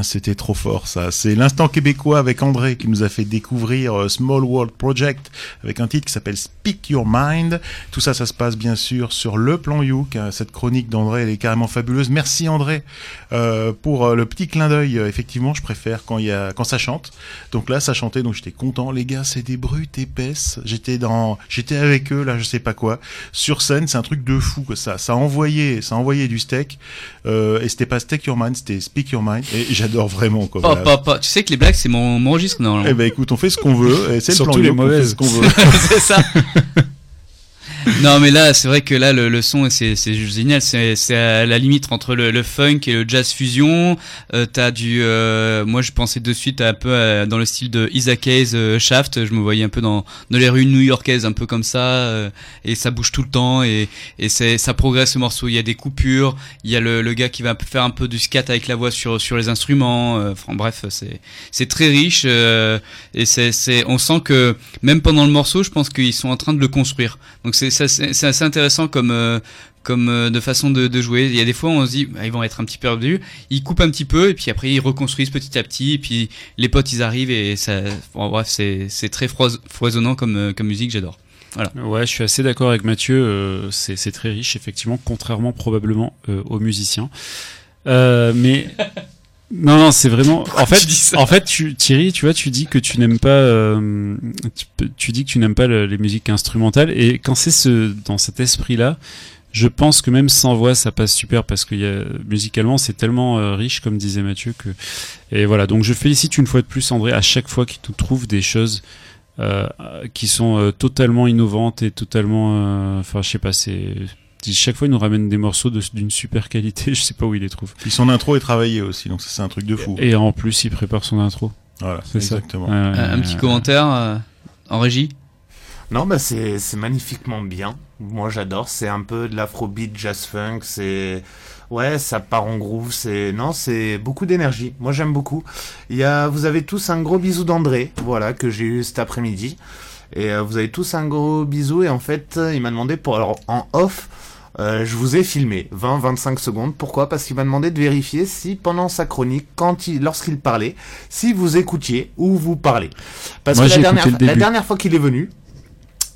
c'était trop fort, ça. C'est l'instant québécois avec André qui nous a fait découvrir euh, Small World Project avec un titre qui s'appelle Speak Your Mind. Tout ça, ça se passe bien sûr sur le plan Youk. Cette chronique d'André, elle est carrément fabuleuse. Merci André euh, pour euh, le petit clin d'œil. Euh, Effectivement, je préfère quand il y a quand ça chante. Donc là, ça chantait, donc j'étais content. Les gars, c'est des brutes épaisses. J'étais dans, j'étais avec eux là, je sais pas quoi. Sur scène, c'est un truc de fou que ça. Ça envoyait, ça envoyait du steak. Euh, et c'était pas Steak Your Mind, c'était Speak Your Mind. Et j'adore vraiment quoi. Oh, Voilà. papa, tu sais que les blagues, c'est mon, mon registre, normalement. Eh ben écoute, on fait ce qu'on veut. Et c'est le Surtout plan les Youk, on fait mauvaises. ce qu'on veut. c'est ça. non, mais là, c'est vrai que là, le, le son, c'est c'est génial. C'est c'est à la limite entre le, le funk et le jazz fusion. Euh, T'as du, euh, moi, je pensais de suite un peu à- dans le style de Isaac Hayes, euh, Shaft. Je me voyais un peu dans dans les rues new-yorkaises, un peu comme ça, euh, et ça bouge tout le temps et et c'est ça progresse ce morceau. Il y a des coupures, il y a le, le gars qui va faire un peu du scat avec la voix sur sur les instruments. euh, Enfin bref, c'est c'est très riche et c'est on sent que même pendant le morceau, je pense qu'ils sont en train de le construire. Donc c'est c'est assez intéressant comme euh, comme euh, de façon de, de jouer. Il y a des fois on se dit bah, ils vont être un petit peu perdus, ils coupent un petit peu et puis après ils reconstruisent petit à petit et puis les potes ils arrivent et ça bon, bref c'est très foisonnant comme euh, comme musique, j'adore. Voilà. Ouais, je suis assez d'accord avec Mathieu. euh, c'est c'est très riche, effectivement, contrairement probablement euh, aux musiciens. Mais non, non, c'est vraiment. En fait, tu en fait, tu, Thierry, tu vois, tu dis que tu n'aimes pas. euh, tu, dis que tu n'aimes pas le- les musiques instrumentales, et quand c'est ce dans cet esprit-là, je pense que même sans voix, ça passe super parce que y a, musicalement, c'est tellement euh, riche, comme disait Mathieu, que. Et voilà. Donc, je félicite une fois de plus André à chaque fois qu'il trouve des choses euh, qui sont totalement innovantes et totalement enfin je sais pas c'est chaque fois il nous ramène des morceaux de- d'une super qualité je sais pas où il les trouve Puis son intro est travaillé aussi, donc ça c'est un truc de fou. et en plus il prépare son intro Voilà, c'est ça exactement. Ouais, Un, petit commentaire euh, en régie? Non, bah c'est c'est magnifiquement bien. Moi, j'adore. C'est un peu de l'afrobeat, jazz funk. C'est ouais, ça part en groove. C'est non, c'est beaucoup d'énergie. Moi, j'aime beaucoup. Il y a, vous avez tous un gros bisou d'André, voilà que j'ai eu cet après-midi. Et euh, vous avez tous un gros bisou. Et en fait, euh, il m'a demandé pour alors en off. euh, je vous ai filmé 20-25 secondes. Pourquoi? Parce qu'il m'a demandé de vérifier si pendant sa chronique, quand il, lorsqu'il parlait, si vous écoutiez ou vous parlez. Parce Moi, que la dernière fois qu'il est venu,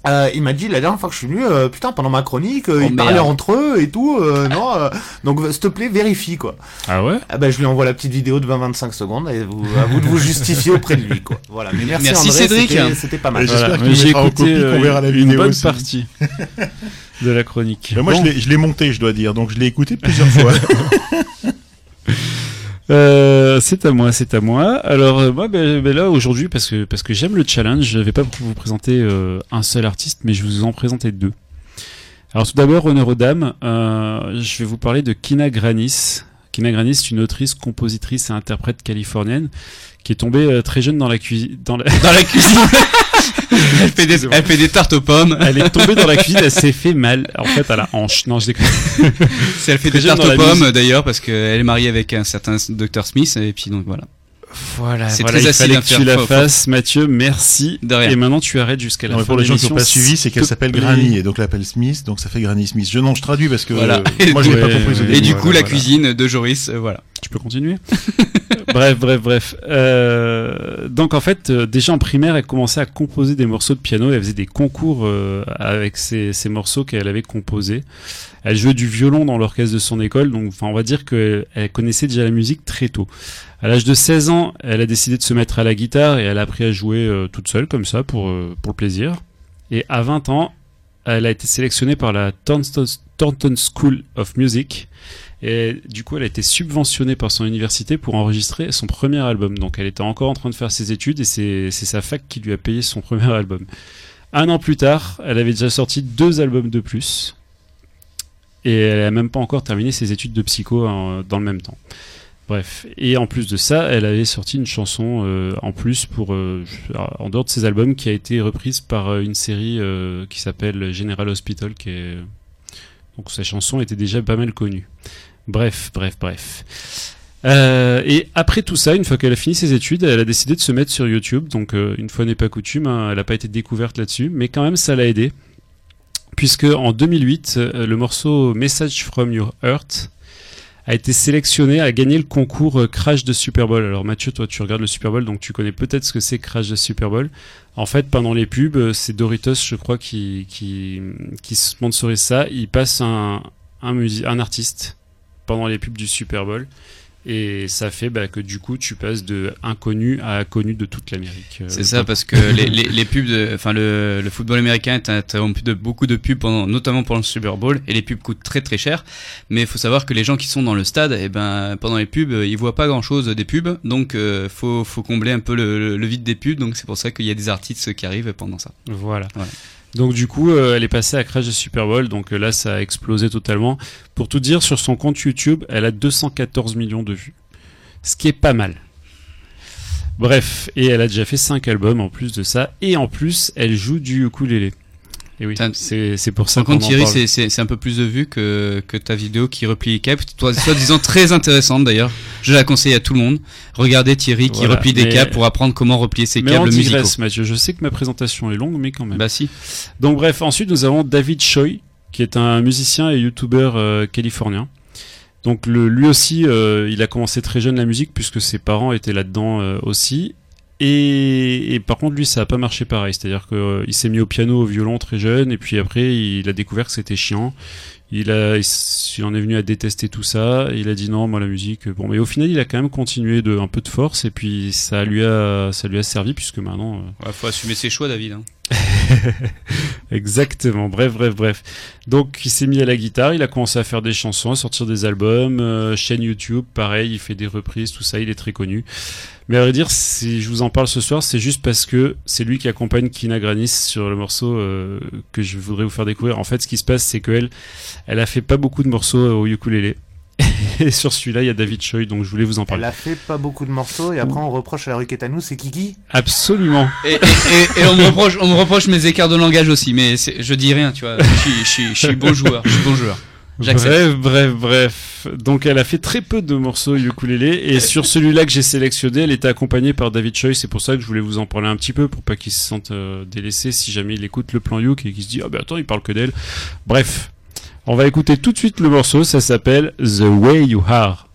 euh, il m'a dit la dernière fois que je suis venu, euh, putain, pendant ma chronique, euh, Oh, ils parlaient entre eux et tout. euh, non, euh, donc s'il te plaît, vérifie quoi. ah ouais? Ah bah, je lui envoie la petite vidéo de 20-25 secondes et vous, à vous de vous justifier auprès de lui quoi. Voilà. Mais merci, Merci, André, Cédric. c'était- pas mal. J'espère Voilà. j'ai écouté copie qu'on euh, verra la une vidéo bonne aussi. partie de la chronique Mais moi, Bon. je l'ai monté, je dois dire, donc je l'ai écouté plusieurs fois. Euh, c'est à moi, c'est à moi. Alors euh, moi, ben, ben là aujourd'hui, parce que parce que j'aime le challenge, je vais pas vous présenter euh, un seul artiste, mais je vous en présenter deux. Alors tout d'abord, honneur aux dames, euh, je vais vous parler de Kina Granis. Kina Granis, c'est une autrice, compositrice et interprète californienne qui est tombée euh, très jeune dans la cuisine. Dans la... Dans la cuisine. elle, fait des, elle fait des tartes aux pommes. Elle est tombée dans la cuisine, elle s'est fait mal. En fait, à la hanche. Non, je déconne. Elle fait Très des tartes aux pommes d'ailleurs parce qu'elle est mariée avec un certain Dr Smith et puis donc voilà. Voilà, C'est voilà, très il fallait que tu la fasses, Mathieu. Merci. De rien. Et maintenant, tu arrêtes jusqu'à la Non, fin pour les gens qui n'ont pas suivi, c'est qu'elle s'appelle. Granny et donc l'appelle Smith, donc ça fait Granny Smith. Je non, je traduis parce que Voilà. euh, moi je l'ai pas compris Et. Et du coup Voilà, la cuisine de Joris, euh, voilà. Tu peux continuer Bref, bref, bref. Euh, donc en fait, euh, déjà en primaire, elle commençait à composer des morceaux de piano. Elle faisait des concours euh, avec ces, morceaux qu'elle avait composés. Elle jouait du violon dans l'orchestre de son école. Donc, enfin, on va dire qu'elle elle connaissait déjà la musique très tôt. À l'âge de 16 ans, elle a décidé de se mettre à la guitare et elle a appris à jouer euh, toute seule comme ça pour euh, le plaisir. Et à 20 ans, elle a été sélectionnée par la Thornton, School of Music. Et du coup, elle a été subventionnée par son université pour enregistrer son premier album. Donc, elle était encore en train de faire ses études et c'est sa fac qui lui a payé son premier album. Un an plus tard, elle avait déjà sorti deux albums de plus. Et elle a même pas encore terminé ses études de psycho en- dans le même temps. Bref. Et en plus de ça, elle avait sorti une chanson euh, en plus pour euh, en dehors de ses albums qui a été reprise par euh, une série qui s'appelle General Hospital qui est donc sa chanson était déjà pas mal connue. Bref, bref, bref. Et après tout ça, une fois qu'elle a fini ses études, elle a décidé de se mettre sur YouTube. Donc une fois n'est pas coutume, hein, elle n'a pas été découverte là-dessus, mais quand même ça l'a aidé. Puisque en 2008, euh, le morceau Message from Your Heart a été sélectionné à gagner le concours euh, Crash de Super Bowl. Alors Mathieu, toi tu regardes le Super Bowl, donc tu connais peut-être ce que c'est Crash de Super Bowl. En fait, pendant les pubs, euh, c'est Doritos, je crois, qui, qui, qui sponsorise ça. Il passe un, un, un artiste pendant les pubs du Super Bowl. Et ça fait bah, que du coup, tu passes de inconnu à connu de toute l'Amérique. Euh, C'est ça parce que les, les, les pubs, de, enfin le, le football américain est interrompu de beaucoup de pubs pendant, notamment pendant le Super Bowl et les pubs coûtent très très cher. Mais il faut savoir que les gens qui sont dans le stade, eh ben pendant les pubs, ils voient pas grand chose des pubs, donc euh, faut faut combler un peu le, le, le vide des pubs. Donc c'est pour ça qu'il y a des artistes qui arrivent pendant ça. Voilà. Voilà. Donc du coup, euh, elle est passée à Crash de Super Bowl, donc euh, là ça a explosé totalement. Pour tout dire, sur son compte YouTube, elle a 214 millions de vues. Ce qui est pas mal. Bref, et elle a déjà fait 5 albums en plus de ça, et en plus, elle joue du ukulélé. Et oui, c'est pour ça qu'on Thierry, c'est- un peu plus de vues que, que ta vidéo qui replie les câbles. Toi, soi-disant très intéressante d'ailleurs. Je la conseille à tout le monde. Regardez Thierry qui Voilà, replie des câbles pour apprendre comment replier ses Mais on câbles musicaux. Mathieu. Je sais que ma présentation est longue, mais quand même. Bah si. Donc bref, ensuite nous avons David Choi, qui est un musicien et youtubeur euh, californien. Donc le, lui aussi, euh, il a commencé très jeune la musique puisque ses parents étaient là-dedans euh, aussi. Et, par contre, lui, ça a pas marché pareil. C'est-à-dire que euh, s'est mis au piano, au violon très jeune, et puis après, il a découvert que c'était chiant. Il a, en est venu à détester tout ça. Il a dit non, moi la musique. Bon, mais au final, il a quand même continué de un peu de force, et puis ça lui a, ça lui a servi puisque maintenant. euh, Ouais, faut assumer ses choix, David. hein. Exactement, bref, bref, bref. Donc il s'est mis à la guitare, il a commencé à faire des chansons, à sortir des albums, euh, chaîne YouTube, pareil, il fait des reprises, tout ça, il est très connu. Mais à vrai dire, si je vous en parle ce soir, c'est juste parce que c'est lui qui accompagne Kina Granis sur le morceau euh, que je voudrais vous faire découvrir. En fait, ce qui se passe, c'est qu'elle, elle a fait pas beaucoup de morceaux euh, au ukulélé. Et sur celui-là, il y a David Choi, donc je voulais vous en Elle parler. a fait pas beaucoup de morceaux et après on reproche à la Ruketanou, c'est Kiki? Absolument. Et, et, et, et on me reproche, on me reproche mes écarts de langage aussi, mais je dis rien, tu vois. Je suis, je suis, je suis bon joueur. Je suis bon joueur. Bref, bref, bref. Donc elle a fait très peu de morceaux ukulélé et sur celui-là que j'ai sélectionné, elle était accompagnée par David Choi. C'est pour ça que je voulais vous en parler un petit peu pour pas qu'il se sente euh, délaissé si jamais il écoute le plan Yuk et qu'il se dit ah ben attends il parle que d'elle. Bref, on va écouter tout de suite le morceau. Ça s'appelle The Way You Are.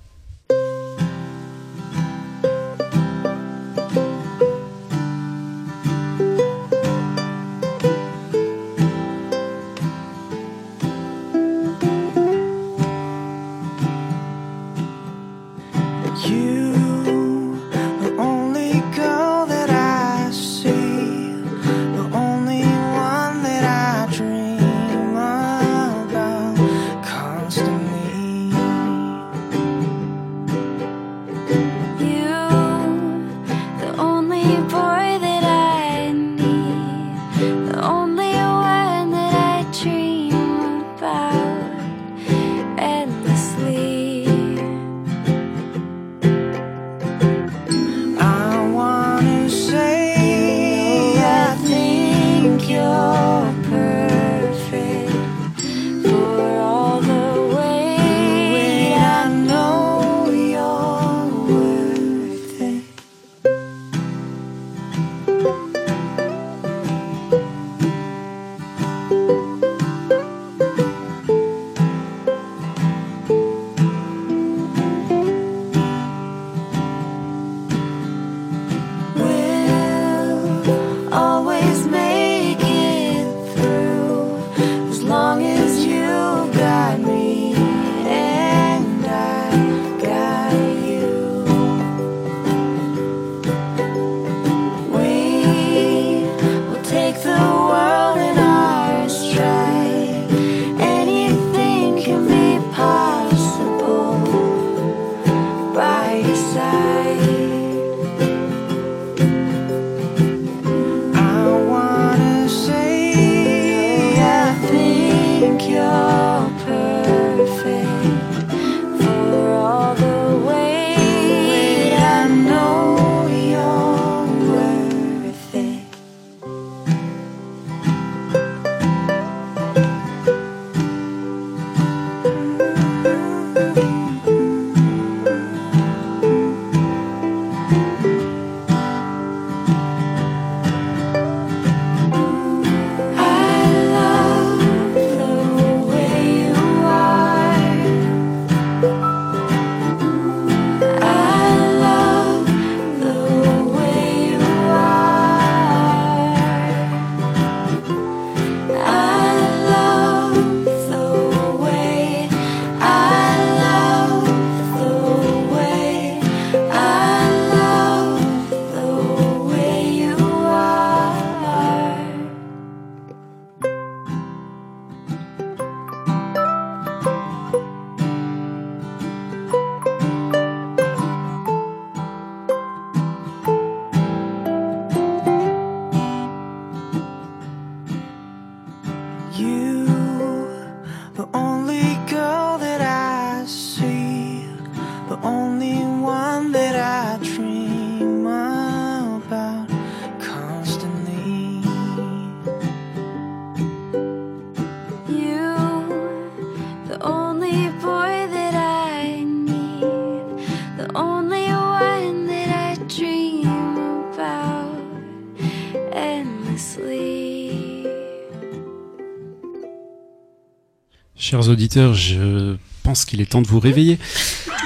Chers auditeurs, je pense qu'il est temps de vous réveiller,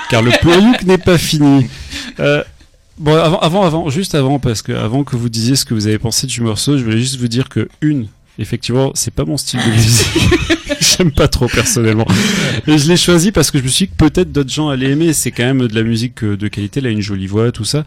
car le plan Youk n'est pas fini. Euh, bon, avant, avant, juste avant, parce que avant que vous disiez ce que vous avez pensé du morceau, je voulais juste vous dire que une, effectivement, c'est pas mon style de musique. J'aime pas trop personnellement. Et je l'ai choisi parce que je me suis dit que peut-être d'autres gens allaient aimer. C'est quand même de la musique euh, de qualité, elle a une jolie voix, tout ça.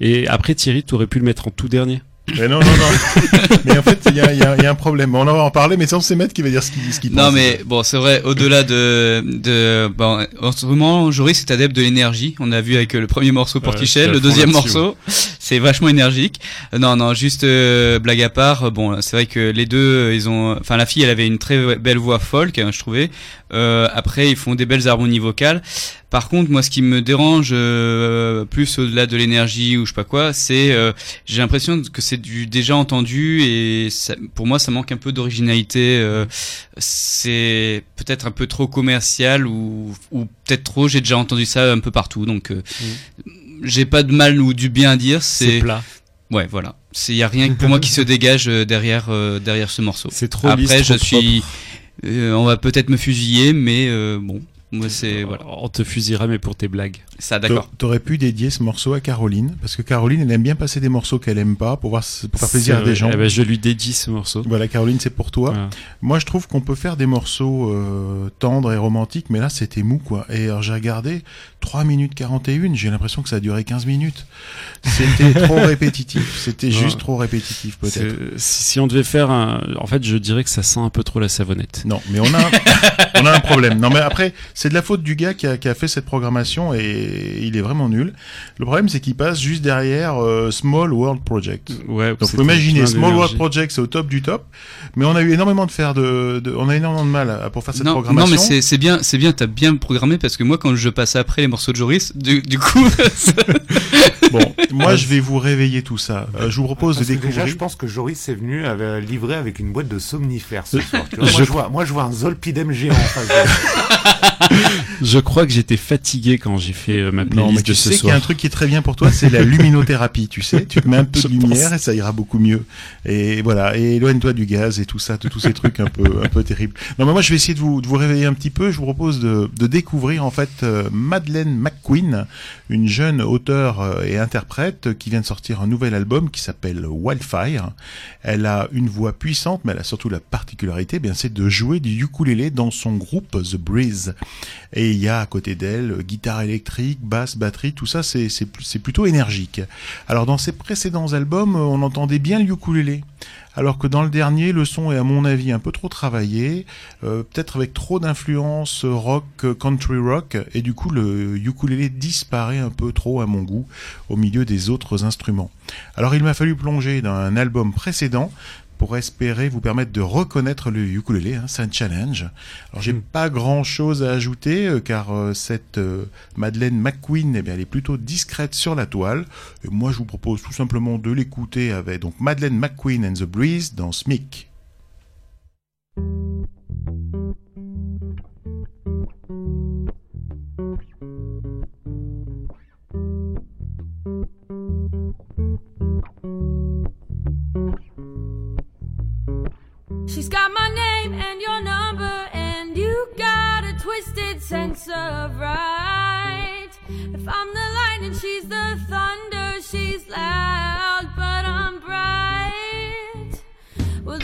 Et après, Thierry, tu aurais pu le mettre en tout dernier. Mais non, non, non. mais en fait, il y a, il y a- il y a un problème. On en va en parler, mais sans c'est Maître qui va dire ce qu'il ce Non pense. mais bon c'est vrai au-delà de de bon, en ce moment Joris est adepte de l'énergie on a vu avec euh, le premier morceau pour Ouais, Tichel je suis à le deuxième morceau c'est vachement énergique Euh, non non juste euh, blague à part bon c'est vrai que les deux ils ont enfin la fille elle avait une très belle voix folk hein, je trouvais Euh, après ils font des belles harmonies vocales. Par contre moi ce qui me dérange euh, plus au-delà de l'énergie ou je sais pas quoi c'est euh, j'ai l'impression que c'est du déjà entendu et ça- pour moi ça manque un peu d'originalité euh, c'est peut-être un peu trop commercial ou, ou peut-être trop j'ai déjà entendu ça un peu partout donc euh, j'ai pas de mal ou du bien à dire C'est plat. ouais voilà. C'est y a rien pour moi qui se dégage euh, derrière euh, derrière ce morceau. C'est trop après lisse, je trop suis euh, on va peut-être me fusiller mais euh, bon moi c'est voilà On te fusillera, mais pour tes blagues. ça d'accord T'a- T'aurais pu dédier ce morceau à Caroline, parce que Caroline, elle aime bien passer des morceaux qu'elle aime pas pour, voir, pour faire plaisir à des gens. Eh ben, je lui dédie ce morceau. Voilà, Caroline, c'est pour toi. Voilà. Moi, je trouve qu'on peut faire des morceaux euh, tendres et romantiques, mais là, c'était mou, quoi. Et alors, j'ai regardé 3 minutes 41, j'ai l'impression que ça a duré 15 minutes. C'était trop répétitif. C'était juste trop répétitif, peut-être. C'est- Si, si on devait faire un, en fait, je dirais que ça sent un peu trop la savonnette. Non, mais on a, on a un problème. Non, mais après, c'est de la faute du gars qui a, qui a fait cette programmation et il est vraiment nul. Le problème, c'est qu'il passe juste derrière euh, Small World Project. Ouais. Donc, faut imaginer, Small. World Project, c'est au top du top. Mais on a eu énormément de faire de, de- on a énormément de mal à- pour faire cette non, programmation. non mais c'est c'est bien c'est bien t'as bien programmé parce que moi quand je passe après les morceaux de Joris du, du coup Bon, moi, je vais vous réveiller tout ça. Euh, je vous propose de Parce découvrir. déjà, je pense que Joris est venu avec, livré avec une boîte de somnifères ce soir. tu vois. Je- Moi, je vois, moi, je vois un Zolpidem géant en face. de moi. Je crois que j'étais fatigué quand j'ai fait euh, ma Non, playlist mais tu de ce sais qu'il y a un truc qui est très bien pour toi, c'est la luminothérapie, tu sais. Tu te mets un peu de lumière pense. et ça ira beaucoup mieux. Et voilà, et éloigne-toi du gaz et tout ça, de tous ces trucs un peu, un peu terribles. Non, mais moi, je vais essayer de vous, de vous réveiller un petit peu. Je vous propose de, de découvrir, en fait, euh, Madeleine McQueen, une jeune auteure euh, et interprète qui vient de sortir un nouvel album qui s'appelle Wildfire. Elle a une voix puissante, mais elle a surtout la particularité, eh bien, c'est de jouer du ukulélé dans son groupe The Breeze. Et il y a à côté d'elle euh, guitare électrique, basse, batterie, tout ça, c'est plutôt énergique. Alors dans ses précédents albums, euh, on entendait bien le ukulélé. Alors que dans le dernier, le son est à mon avis un peu trop travaillé, euh, peut-être avec trop d'influence rock, country rock, et du coup le ukulélé disparaît un peu trop à mon goût au milieu des autres instruments. Alors il m'a fallu plonger dans un album précédent pour espérer vous permettre de reconnaître le ukulélé, hein, c'est un challenge. Alors j'ai pas grand chose à ajouter euh, car euh, cette euh, Madeleine McQueen, eh bien, elle est plutôt discrète sur la toile. Et moi je vous propose tout simplement de l'écouter avec donc Madeleine McQueen and the Breeze dans SMIC. She's got my name and your number, and you got a twisted sense of right. If I'm the lightning, she's the thunder. She's loud, but I'm bright. Well,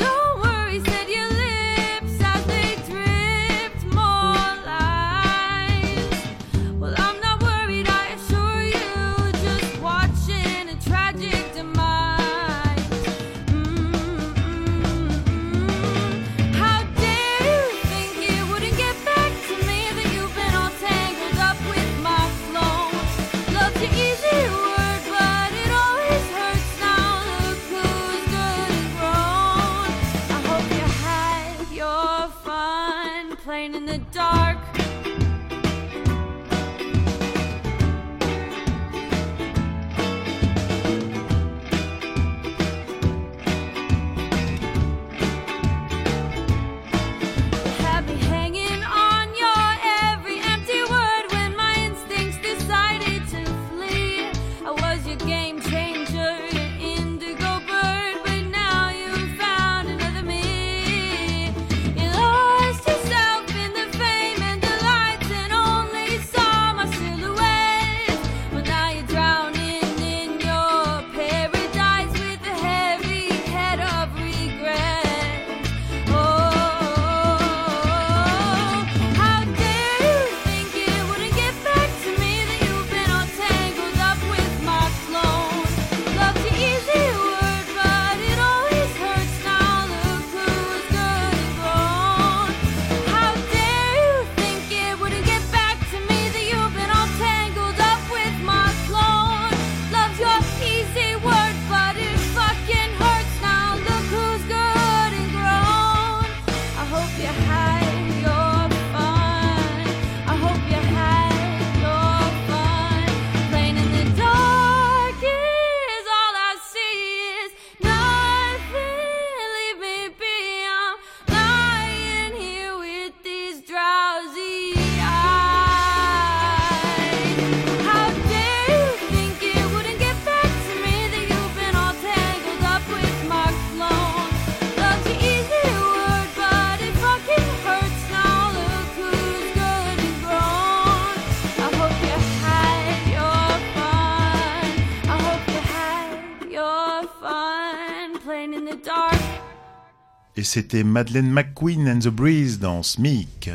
c'était Madeleine McQueen and the Breeze dans Smic.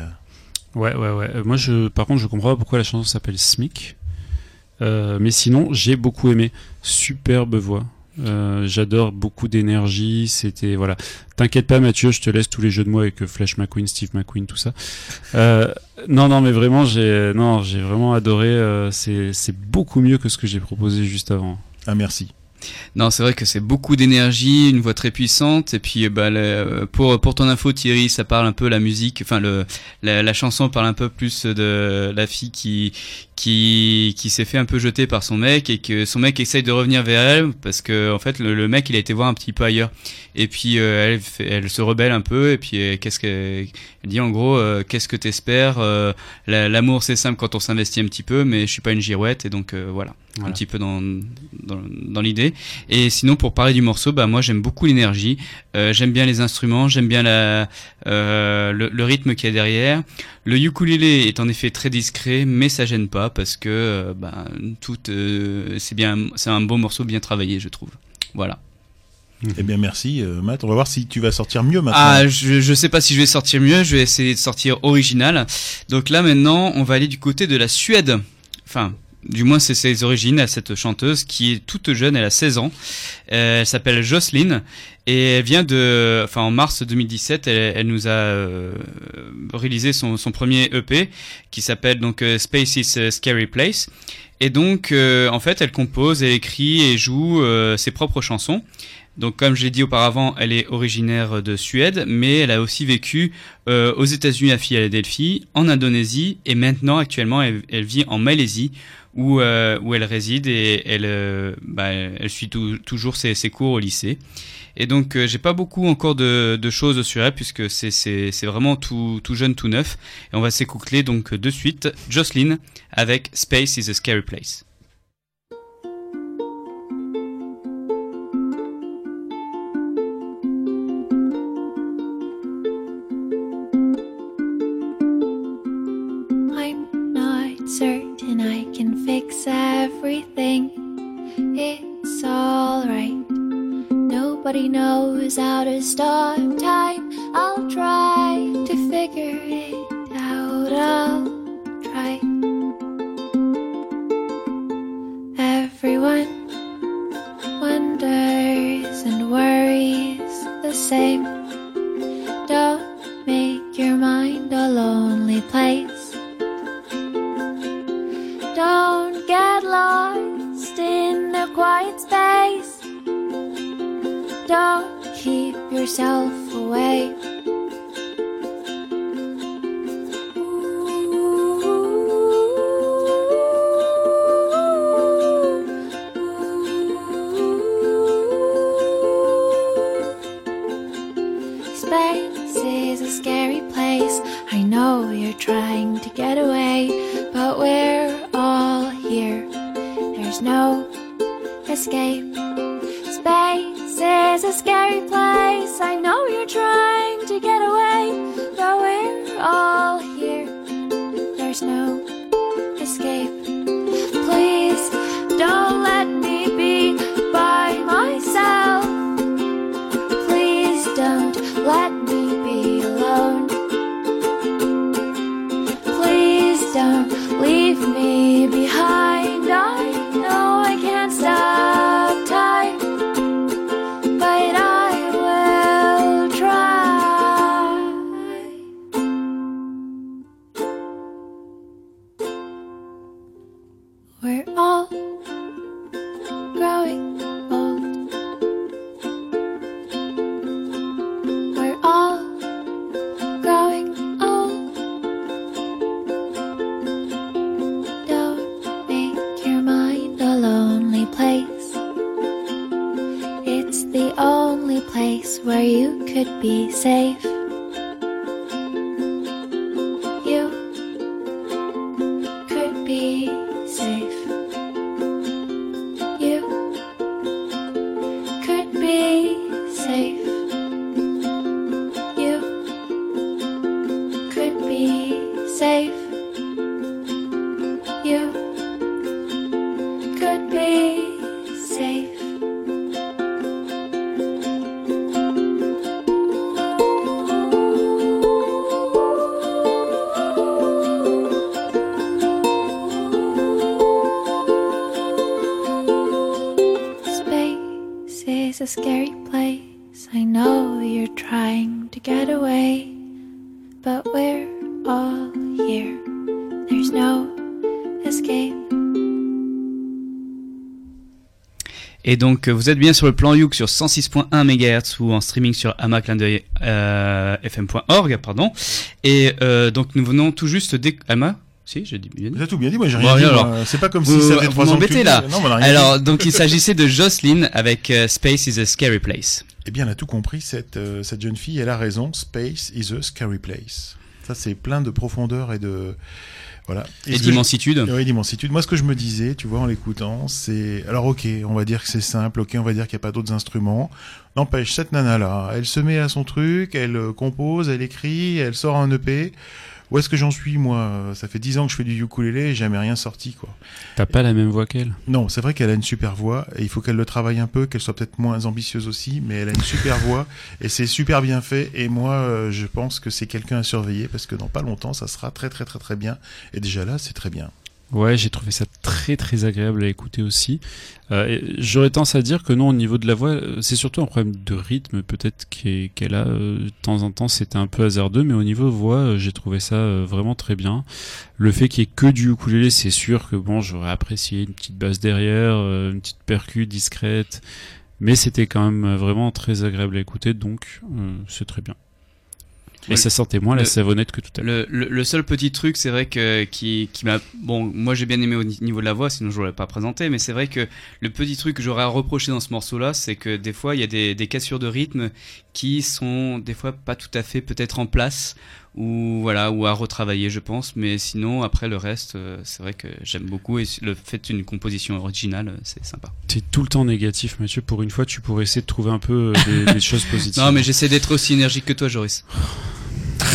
Ouais, ouais, ouais. Euh, moi, je, par contre, je comprends pas pourquoi la chanson s'appelle Smic. Euh, mais sinon, j'ai beaucoup aimé. Superbe voix. Euh, J'adore beaucoup d'énergie. C'était voilà. T'inquiète pas, Mathieu, je te laisse tous les jeux de mots avec Flash McQueen, Steve McQueen, tout ça. Non, non, mais vraiment, j'ai non, j'ai vraiment adoré. c'est c'est beaucoup mieux que ce que j'ai proposé juste avant. Ah, merci. Non, c'est vrai que c'est beaucoup d'énergie, une voix très puissante, et puis bah, le- pour ton info Thierry, ça parle un peu la musique, enfin la chanson parle un peu plus de la fille qui qui qui s'est fait un peu jeter par son mec et que son mec essaye de revenir vers elle parce que en fait le, le mec il a été voir un petit peu ailleurs. Et puis euh, elle fait- elle se rebelle un peu et puis euh, qu'est-ce qu'elle elle dit en gros euh, qu'est-ce que t'espères la- l'amour c'est simple quand on s'investit un petit peu mais je suis pas une girouette et donc voilà. Un petit peu dans dans, dans l'idée. Et sinon, pour parler du morceau, bah moi j'aime beaucoup l'énergie. J'aime bien les instruments, j'aime bien la, le, le rythme qu'il y a derrière. Le ukulélé est en effet très discret, mais ça gêne pas parce que euh, bah, tout, euh, c'est bien, c'est un bon morceau bien travaillé, je trouve. Voilà. Eh bien, merci, euh, Matt. On va voir si tu vas sortir mieux maintenant. Ah, je, je sais pas si je vais sortir mieux. Je vais essayer de sortir original. Donc là maintenant, on va aller du côté de la Suède. Enfin. Du moins, c'est ses origines à cette chanteuse qui est toute jeune, elle a 16 ans. Euh, elle s'appelle Jocelyn et elle vient de, enfin en mars 2017, elle, elle nous a euh, réalisé son, son premier EP qui s'appelle donc euh, Space is a Scary Place. Et donc, euh, en fait, elle compose, elle écrit et joue euh, ses propres chansons. Donc, comme je l'ai dit auparavant, elle est originaire de Suède, mais elle a aussi vécu euh, aux États-Unis à Philadelphie, en Indonésie, et maintenant, actuellement, elle, vit en Malaisie, où, euh, où elle réside et elle, euh, bah, elle suit tou- toujours ses cours au lycée. Et donc, euh, j'ai pas beaucoup encore de, choses sur elle, puisque c'est vraiment tout, tout jeune, tout neuf. Et on va s'écouter donc de suite Jocelyn avec Space is a Scary Place. Knows how to stop time. Place where you could be safe. Et donc, euh, vous êtes bien sur le plan Youk sur 106.1 MHz ou en streaming sur amaclindeuil.fm.org, pardon. Et euh, donc, nous venons tout juste d'éc- Ama Si, j'ai dit bien. T'as tout bien dit, moi j'ai Bon, rien dit. C'est pas comme vous, si ça vous trois ans que tu là. Non, on a rien Alors, dit. donc il s'agissait de Jocelyn avec euh, Space is a Scary Place. Eh bien, elle a tout compris, cette, euh, cette jeune fille, elle a raison. Space is a scary place. Ça, c'est plein de profondeur et de. Voilà. Et d'immensitude. Oui, d'immensitude. Moi, ce que je me disais, tu vois, en l'écoutant, c'est. Alors, ok, on va dire que c'est simple, ok, on va dire qu'il n'y a pas d'autres instruments. N'empêche, cette nana-là, elle se met à son truc, elle euh, compose, elle écrit, elle sort un EP. Où est-ce que j'en suis, moi? Ça fait 10 ans que je fais du ukulélé et jamais rien sorti, quoi. T'as pas la même voix qu'elle? Non, c'est vrai qu'elle a une super voix et il faut qu'elle le travaille un peu, qu'elle soit peut-être moins ambitieuse aussi, mais elle a une super voix et c'est super bien fait. Et moi, euh, je pense que c'est quelqu'un à surveiller parce que dans pas longtemps, ça sera très très très très bien. Et déjà là, c'est très bien. Ouais, j'ai trouvé ça très très agréable à écouter aussi. Euh, J'aurais tendance à dire que non, au niveau de la voix, euh, c'est surtout un problème de rythme peut-être qu'elle a. euh, De temps en temps, c'était un peu hasardeux, mais au niveau voix, euh, j'ai trouvé ça vraiment très bien. Le fait qu'il y ait que du ukulélé, c'est sûr que bon, j'aurais apprécié une petite basse derrière, une petite percu discrète, mais c'était quand même vraiment très agréable à écouter, donc euh, c'est très bien. Et Ouais, ça sentait moins la le- savonnette que tout à l'heure. Le, seul petit truc, c'est vrai que qui, qui m'a bon, moi j'ai bien aimé au ni- niveau de la voix, sinon je l'aurais pas présenté, mais c'est vrai que le petit truc que j'aurais à reprocher dans ce morceau-là, c'est que des fois il y a des, des cassures de rythme qui sont des fois pas tout à fait peut-être en place ou voilà ou à retravailler, je pense. Mais sinon après le reste, euh, c'est vrai que j'aime beaucoup et le fait d'une composition originale, euh, c'est sympa. T'es tout le temps négatif, Mathieu. Pour une fois, tu pourrais essayer de trouver un peu euh, des, des choses positives. Non, mais j'essaie d'être aussi énergique que toi, Joris.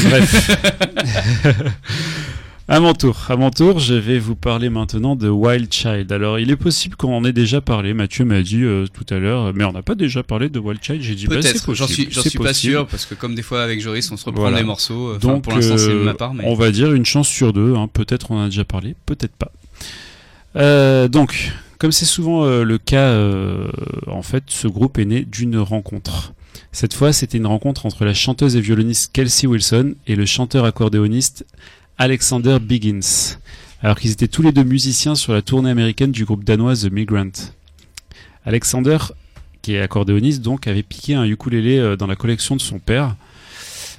Bref. à mon tour, à mon tour, je vais vous parler maintenant de Wild Child. Alors, il est possible qu'on en ait déjà parlé. Mathieu m'a dit euh, tout à l'heure, mais on n'a pas déjà parlé de Wild Child. J'ai dit, bah, c'est Peut-être, j'en suis, possible, j'en suis pas sûr parce que comme des fois avec Joris, on se reprend Voilà. les morceaux. Enfin, Donc, pour l'instant, c'est de euh, ma part, mais on va dire une chance sur deux. hein. Peut-être on en a déjà parlé, peut-être pas. Euh, donc, comme c'est souvent euh, le cas, euh, en fait, ce groupe est né d'une rencontre. Cette fois, c'était une rencontre entre la chanteuse et violoniste Kelsey Wilson et le chanteur accordéoniste Alexander Biggins. Alors qu'ils étaient tous les deux musiciens sur la tournée américaine du groupe danois The Migrant. Alexander, qui est accordéoniste, donc, avait piqué un ukulélé euh, dans la collection de son père.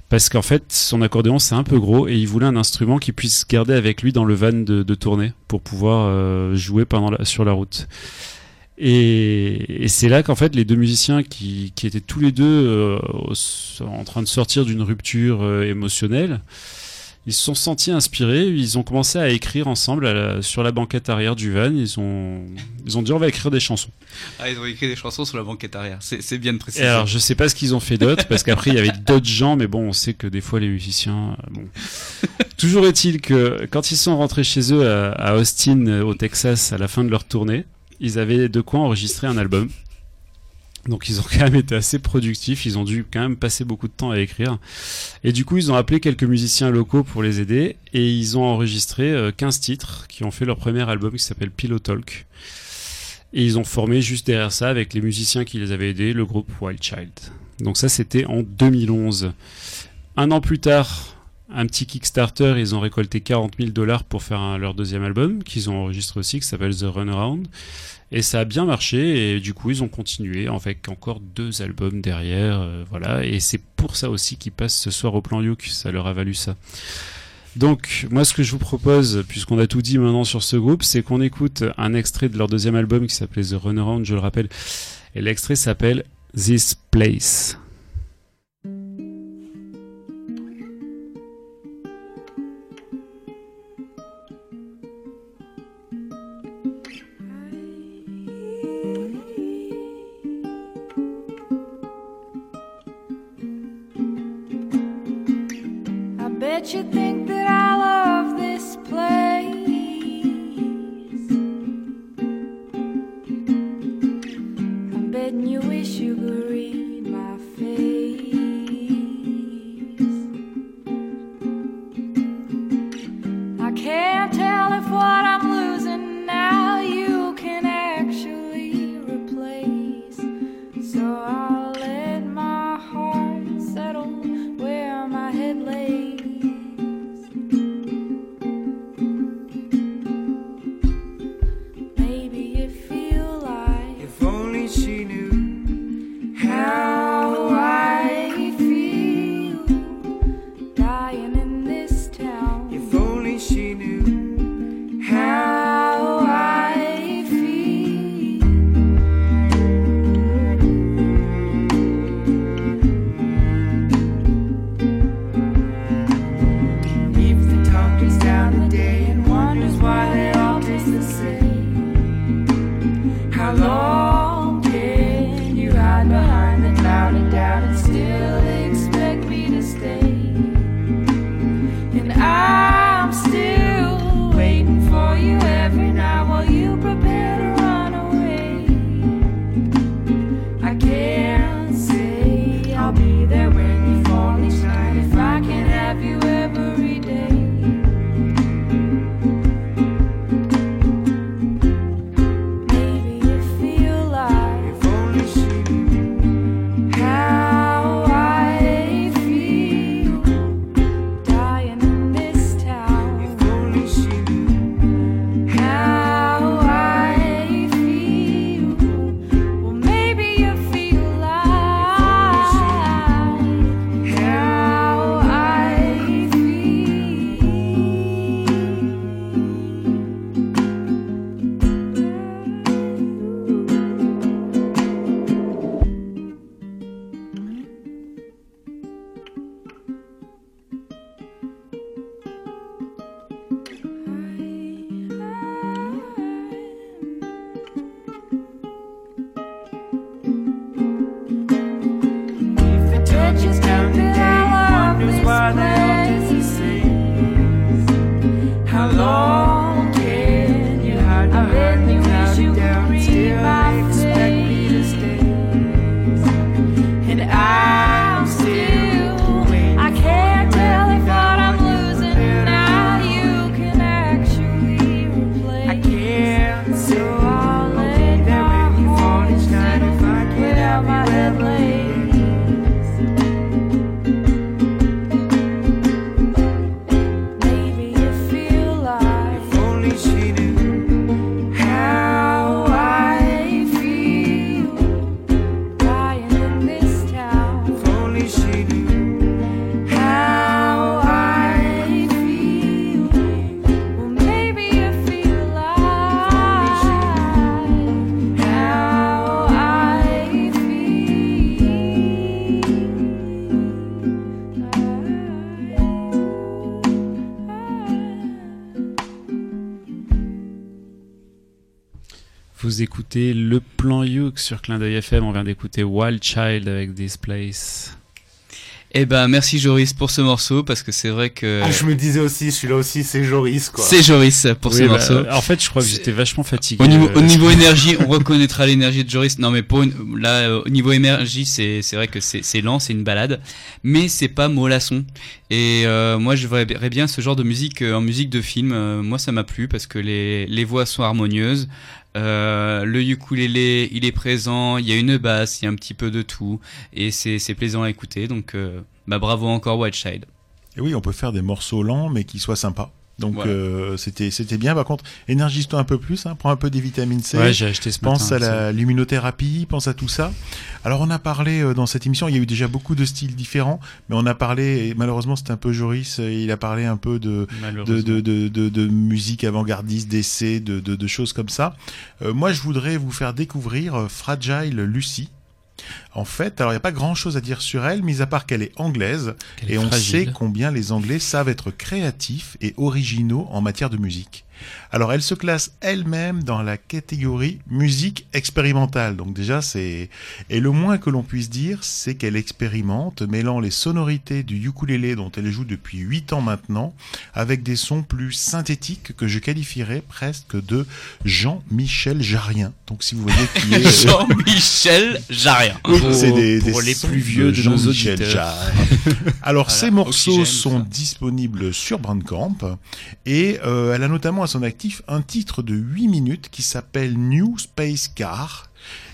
Parce qu'en fait, son accordéon c'est un peu gros et il voulait un instrument qu'il puisse garder avec lui dans le van de, tournée pour pouvoir euh, jouer pendant sur la route. Et, et c'est là qu'en fait les deux musiciens qui, qui étaient tous les deux euh, en train de sortir d'une rupture euh, émotionnelle, ils se sont sentis inspirés, ils ont commencé à écrire ensemble à la- sur la banquette arrière du van, ils ont, ils ont dit on va écrire des chansons. Ah, ils ont écrit des chansons sur la banquette arrière. C'est bien de préciser. Et alors, je sais pas ce qu'ils ont fait d'autre, parce qu'après, il y avait d'autres gens, mais bon, on sait que des fois, les musiciens, euh, bon. Toujours est-il que quand ils sont rentrés chez eux à, à Austin, euh, au Texas, à la fin de leur tournée, ils avaient de quoi enregistrer un album. Donc, ils ont quand même été assez productifs, ils ont dû quand même passer beaucoup de temps à écrire. Et du coup, ils ont appelé quelques musiciens locaux pour les aider, et ils ont enregistré euh, 15 titres qui ont fait leur premier album qui s'appelle Pillow Talk. Et ils ont formé juste derrière ça, avec les musiciens qui les avaient aidés, le groupe Wild Child. Donc ça, c'était en 2011. Un an plus tard, un petit Kickstarter, ils ont récolté 40 000 dollars pour faire leur deuxième album, qu'ils ont enregistré aussi, qui s'appelle The Runaround. Et ça a bien marché, et du coup, ils ont continué avec encore deux albums derrière, euh, voilà. Et c'est pour ça aussi qu'ils passent ce soir au plan Youk, ça leur a valu ça. Donc, moi, ce que je vous propose, puisqu'on a tout dit maintenant sur ce groupe, c'est qu'on écoute un extrait de leur deuxième album qui s'appelait The Runaround, je le rappelle. Et l'extrait s'appelle This Place. Bet you think that I love this place. I bet you wish you could sur Clin d'œil FM. On vient d'écouter Wild Child avec This Place. Eh ben, merci Joris pour ce morceau parce que c'est vrai que Ah, je me disais aussi, celui-là aussi, c'est Joris, quoi. c'est Joris pour ce bah, morceau. euh, en fait, je crois que j'étais vachement fatigué. Au niveau, euh, au niveau énergie, on reconnaîtra l'énergie de Joris. Non, mais pour une- là, euh, au niveau énergie, c'est c'est vrai que c'est c'est lent, c'est une balade, mais c'est pas mollasson. Et euh, moi, je verrais bien ce genre de musique euh, en musique de film. Euh, moi, ça m'a plu parce que les les voix sont harmonieuses. Euh, le ukulélé, il est présent. Il y a une basse, il y a un petit peu de tout, et c'est plaisant à écouter. Donc, euh, bah bravo encore White Child. Et oui, on peut faire des morceaux lents, mais qui soient sympas. Donc Voilà. euh, c'était c'était bien. Par contre, énergise-toi un peu plus. Hein, prends un peu des vitamines C. Ouais, j'ai acheté ce pense matin, à la luminothérapie, pense à tout ça. Alors on a parlé euh, dans cette émission, il y a eu déjà beaucoup de styles différents, mais on a parlé, et malheureusement c'était un peu Joris, euh, il a parlé un peu de, de, de, de, musique avant-gardiste, d'essais, de, choses comme ça. Euh, moi je voudrais vous faire découvrir Fragile Lucy. En fait, alors il n'y a pas grand chose à dire sur elle, mis à part qu'elle est anglaise, est et on sait combien les Anglais savent être créatifs et originaux en matière de musique. Alors elle se classe elle-même dans la catégorie musique expérimentale. Donc déjà c'est et le moins que l'on puisse dire, c'est qu'elle expérimente, mêlant les sonorités du ukulélé dont elle joue depuis 8 ans maintenant, avec des sons plus synthétiques que je qualifierais presque de Jean-Michel Jarien. Donc si vous voyez qui est euh, Jean-Michel Jarien. oui, Pour- c'est des, pour des les plus vieux de nos auditeurs. Jarre. Alors, Voilà, ces morceaux Oxygène, sont ça. disponibles sur Bandcamp et euh, elle a notamment à son actif un titre de 8 minutes qui s'appelle New Space Car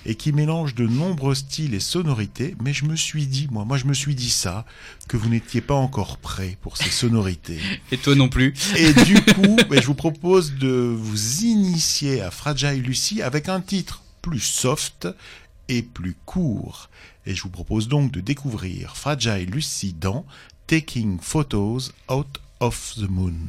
et qui mélange de nombreux styles et sonorités. Mais je me suis dit, moi, moi, je me suis dit ça, que vous n'étiez pas encore prêt pour ces sonorités. Et toi non plus. Et du coup, ben, je vous propose de vous initier à Fragile Lucy avec un titre plus soft et plus court. Et je vous propose donc de découvrir Fragile Lucy dans Taking Photos Out of the Moon.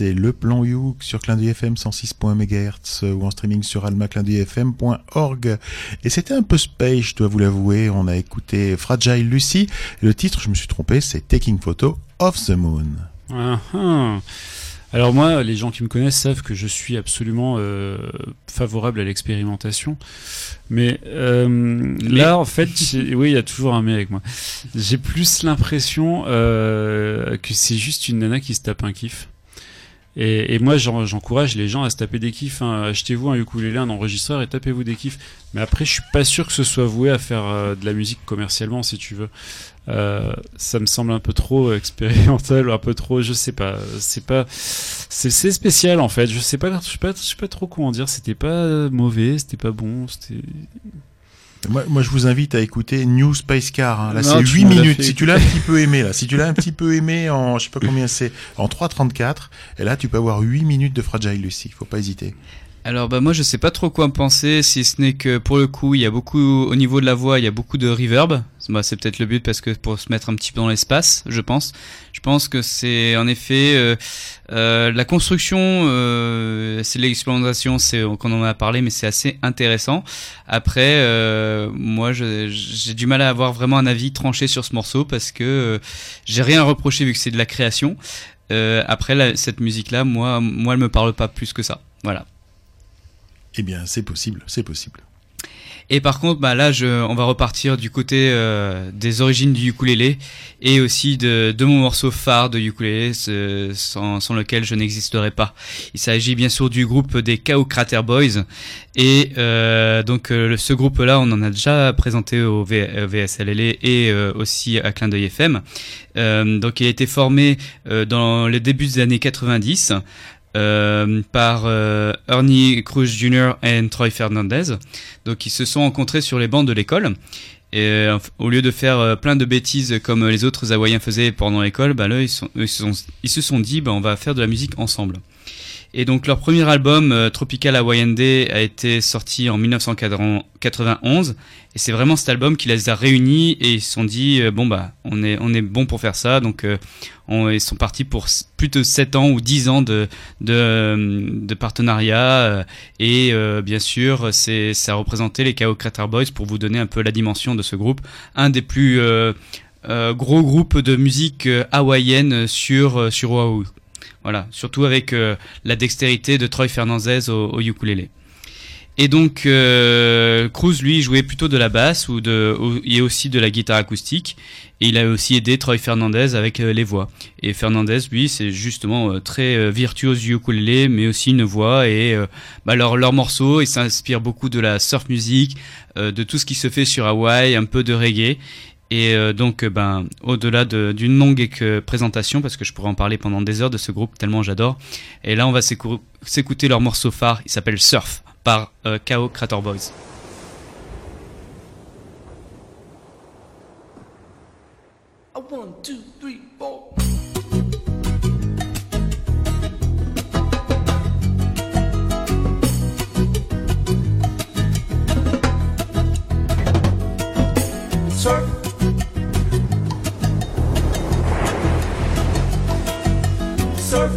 c'est le plan Youk sur Clin FM 106.1 MHz ou en streaming sur almaclindeuilfm.org. Et c'était un peu space, je dois vous l'avouer. On a écouté Fragile Lucy. Le titre, je me suis trompé, c'est Taking Photo of the Moon. Ah, ah. Alors moi, les gens qui me connaissent savent que je suis absolument euh, favorable à l'expérimentation. Mais, euh, là, en fait, oui, il y a toujours un mais avec moi. J'ai plus l'impression euh, que c'est juste une nana qui se tape un kiff. Et, moi, j'en- j'encourage les gens à se taper des kiffs. hein. Achetez-vous un ukulélé, un enregistreur et tapez-vous des kiffs. Mais après, je suis pas sûr que ce soit voué à faire euh, de la musique commercialement, si tu veux. Euh, ça me semble un peu trop expérimental, un peu trop, je sais pas. C'est pas, c'est spécial en fait. Je sais pas, je sais pas, je sais pas trop comment dire. C'était pas mauvais, c'était pas bon, c'était. Moi, moi, je vous invite à écouter New Space Car. hein. Là, c'est tu 8 m'en as minutes. Si tu l'as un petit peu aimé, là, si tu l'as un petit peu aimé en, je sais pas combien c'est, en 3.34, et là, tu peux avoir 8 minutes de Fragile Lucy. Faut pas hésiter. Alors bah moi je sais pas trop quoi en penser si ce n'est que pour le coup il y a beaucoup au niveau de la voix il y a beaucoup de reverb. Bah, c'est peut-être le but parce que pour se mettre un petit peu dans l'espace je pense. Je pense que c'est en effet euh, euh, la construction euh, c'est l'expérimentation c'est qu'on en a parlé mais c'est assez intéressant. Après euh, moi j'ai du mal à avoir vraiment un avis tranché sur ce morceau parce que euh, j'ai rien à reprocher vu que c'est de la création. Euh, après cette musique là moi moi elle me parle pas plus que ça. Voilà. Eh bien, c'est possible, c'est possible. Et par contre, bah là, on va repartir du côté euh, des origines du ukulélé et aussi de, mon morceau phare de ukulélé, sans, sans lequel je n'existerais pas. Il s'agit bien sûr du groupe des Chaos Crater Boys. Et euh, donc, euh, ce groupe-là, on en a déjà présenté au VSLL et aussi à Clin d'œil FM. Donc, il a été formé dans les débuts des années 90 euh, par euh, Ernie Cruz Jr. et Troy Fernandez. Donc ils se sont rencontrés sur les bancs de l'école. Et euh, au lieu de faire euh, plein de bêtises comme les autres Hawaïens faisaient pendant l'école, bah là ils, sont- ils, se sont, ils se sont dit bah, on va faire de la musique ensemble. Et donc leur premier album euh, Tropical Hawaiian Day a été sorti en 1991 et c'est vraiment cet album qui les a réunis et ils se sont dit euh, bon bah on est on est bon pour faire ça. Donc euh, on, ils sont partis pour plus de 7 ans ou 10 ans de de, euh, de partenariat. Et bien sûr c'est ça représentait les Chaos Crater Boys pour vous donner un peu la dimension de ce groupe. Un des plus gros groupes de musique hawaïenne sur sur Oahu voilà surtout avec euh, la dextérité de Troy Fernandez au, au ukulélé. Et donc euh, Cruz lui jouait plutôt de la basse ou de et aussi de la guitare acoustique. Et il a aussi aidé Troy Fernandez avec euh, les voix. Et Fernandez lui c'est justement euh, très euh, virtuose du ukulélé mais aussi une voix et bah, leur leur morceau il s'inspire beaucoup de la surf music de tout ce qui se fait sur Hawaï un peu de reggae et euh, donc, euh, ben, au-delà de- d'une longue éc- présentation, parce que je pourrais en parler pendant des heures de ce groupe tellement j'adore. Et là, on va s'écou- s'écouter leur morceau phare. Il s'appelle Surf par euh, KO Crater Boys. Surf.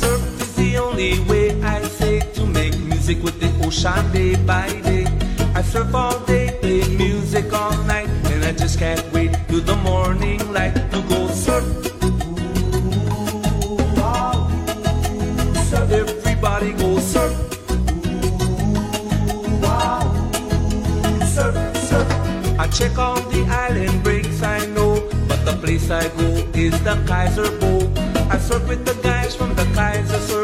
Surf is the only way I say to make music with the ocean day by day. I surf all day, play music all night, and I just can't wait till the morning light to go surf. Ooh, ah, ooh, surf. Everybody go surf. Ooh, ah, surf. I check all the island breaks I know, but the place I go is the Kaiser Bowl. I surf with the guys from the Kaiser Surf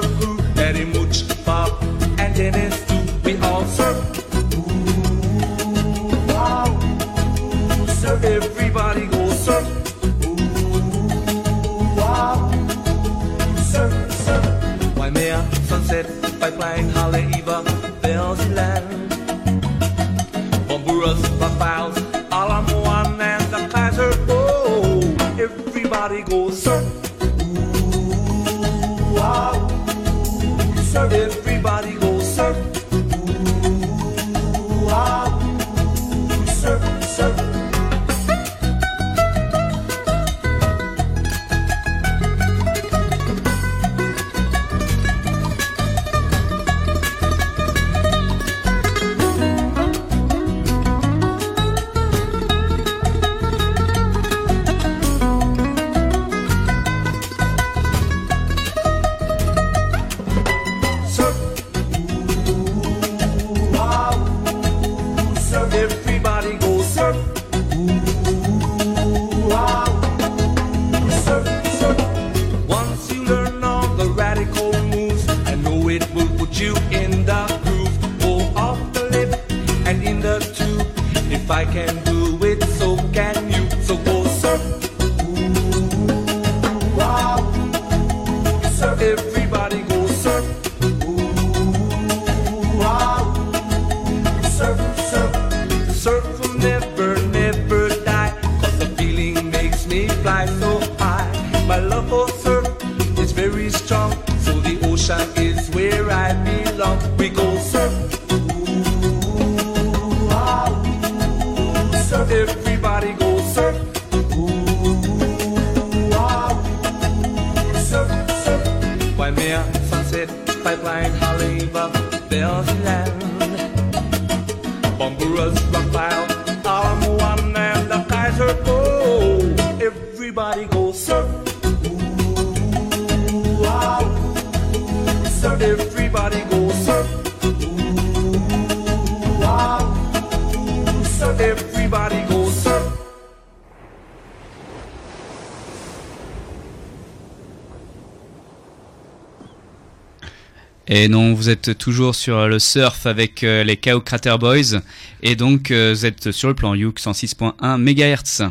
Et non, vous êtes toujours sur le surf avec euh, les Chaos Crater Boys. Et donc, euh, vous êtes sur le plan Youk 106.1 MHz.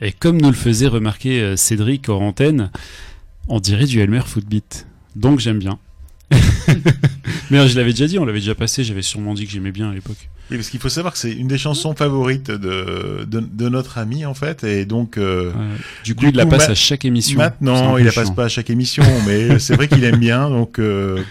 Et comme nous le faisait remarquer euh, Cédric hors antenne, on dirait du Elmer Footbeat. Donc j'aime bien. Mais euh, je l'avais déjà dit, on l'avait déjà passé, j'avais sûrement dit que j'aimais bien à l'époque. Oui, parce qu'il faut savoir que c'est une des chansons favorites de, de, de notre ami, en fait, et donc... euh, Du coup, il la passe à chaque émission. Maintenant, il la passe pas à chaque émission, mais c'est vrai qu'il aime bien, donc... euh,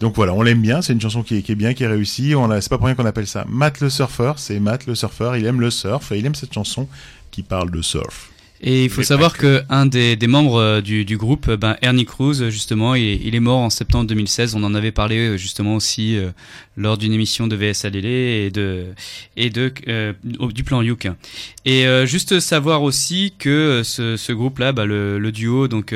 donc voilà, on l'aime bien, c'est une chanson qui est, qui est bien, qui est réussie. On c'est pas pour rien qu'on appelle ça Matt le surfeur, c'est Matt le surfeur, il aime le surf, et il aime cette chanson qui parle de surf. Et il faut savoir que un des, des membres euh, du, du groupe, euh, ben Ernie Cruz, justement, il, il est mort en septembre 2016. On en avait parlé euh, justement aussi euh, lors d'une émission de VSADL et de et de euh, du plan Youk. Et euh, juste savoir aussi que ce, ce groupe-là, bah, le, le duo, donc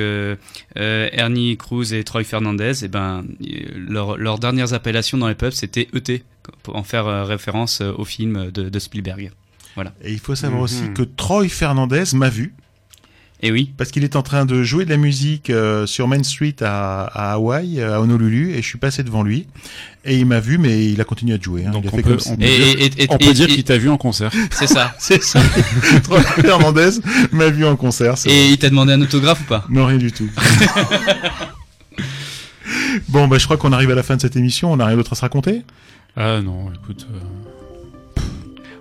Ernie Cruz et Troy Fernandez, et ben euh, leur- leurs dernières appellations dans les pubs, c'était ET, pour en faire référence au film de, de Spielberg. Voilà. Et il faut savoir Mhm. aussi que Troy Fernandez m'a vu. Et oui. Parce qu'il est en train de jouer de la musique euh, sur Main Street à, à Hawaï, à Honolulu, et je suis passé devant lui. Et il m'a vu, mais il a continué à jouer. hein. Donc il a on fait peut, comme si- on peut dire, on peut dire qu'il t'a vu en concert. C'est ça. C'est ça. Troy Fernandez m'a vu en concert. Et vrai. il t'a demandé un autographe ou pas? Non, rien du tout. bon, bah, je crois qu'on arrive à la fin de cette émission. On a rien d'autre à se raconter? Ah non, écoute. euh,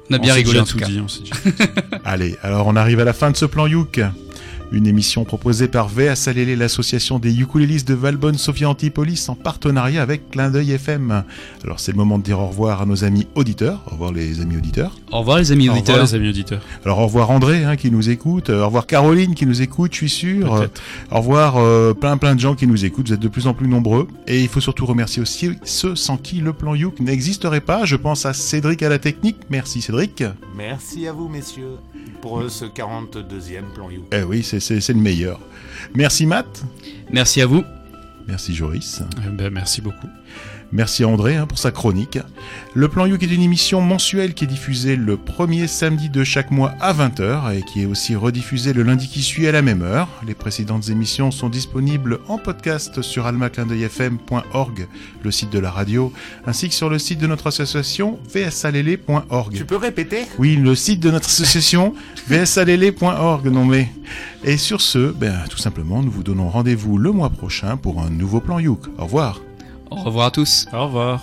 On a bien rigolé en tout tout cas. dit, on déjà- Allez, alors on arrive à la fin de ce plan Youk. Une émission proposée par VA Salélé, l'association des ukulélistes de Valbonne Sophia Antipolis en partenariat avec Clin d'œil FM. Alors c'est le moment de dire au revoir à nos amis auditeurs. Au revoir les amis auditeurs. Au revoir les amis Au revoir, auditeurs. les amis auditeurs. Alors au revoir André hein, qui nous écoute, Euh, au revoir Caroline qui nous écoute, je suis sûr. Euh, au revoir euh, plein plein de gens qui nous écoutent, vous êtes de plus en plus nombreux. Et il faut surtout remercier aussi ceux sans qui le plan Youk n'existerait pas. Je pense à Cédric à la technique. Merci Cédric. Merci à vous, messieurs, pour ce 42e plan You. Eh oui, c'est- c'est le meilleur. Merci Matt. Merci à vous. Merci Joris. Euh, ben, merci beaucoup. Merci à André hein, pour sa chronique. Le Plan Youk est une émission mensuelle qui est diffusée le premier samedi de chaque mois à 20h et qui est aussi rediffusée le lundi qui suit à la même heure. Les précédentes émissions sont disponibles en podcast sur almaclindeuilfm.org, le site de la radio, ainsi que sur le site de notre association vsalele.org. Tu peux répéter? Oui, le site de notre association vsalele.org, non mais. Et sur ce, ben, tout simplement, nous vous donnons rendez-vous le mois prochain pour un nouveau Plan Youk. Au revoir. Au revoir à tous. Au revoir.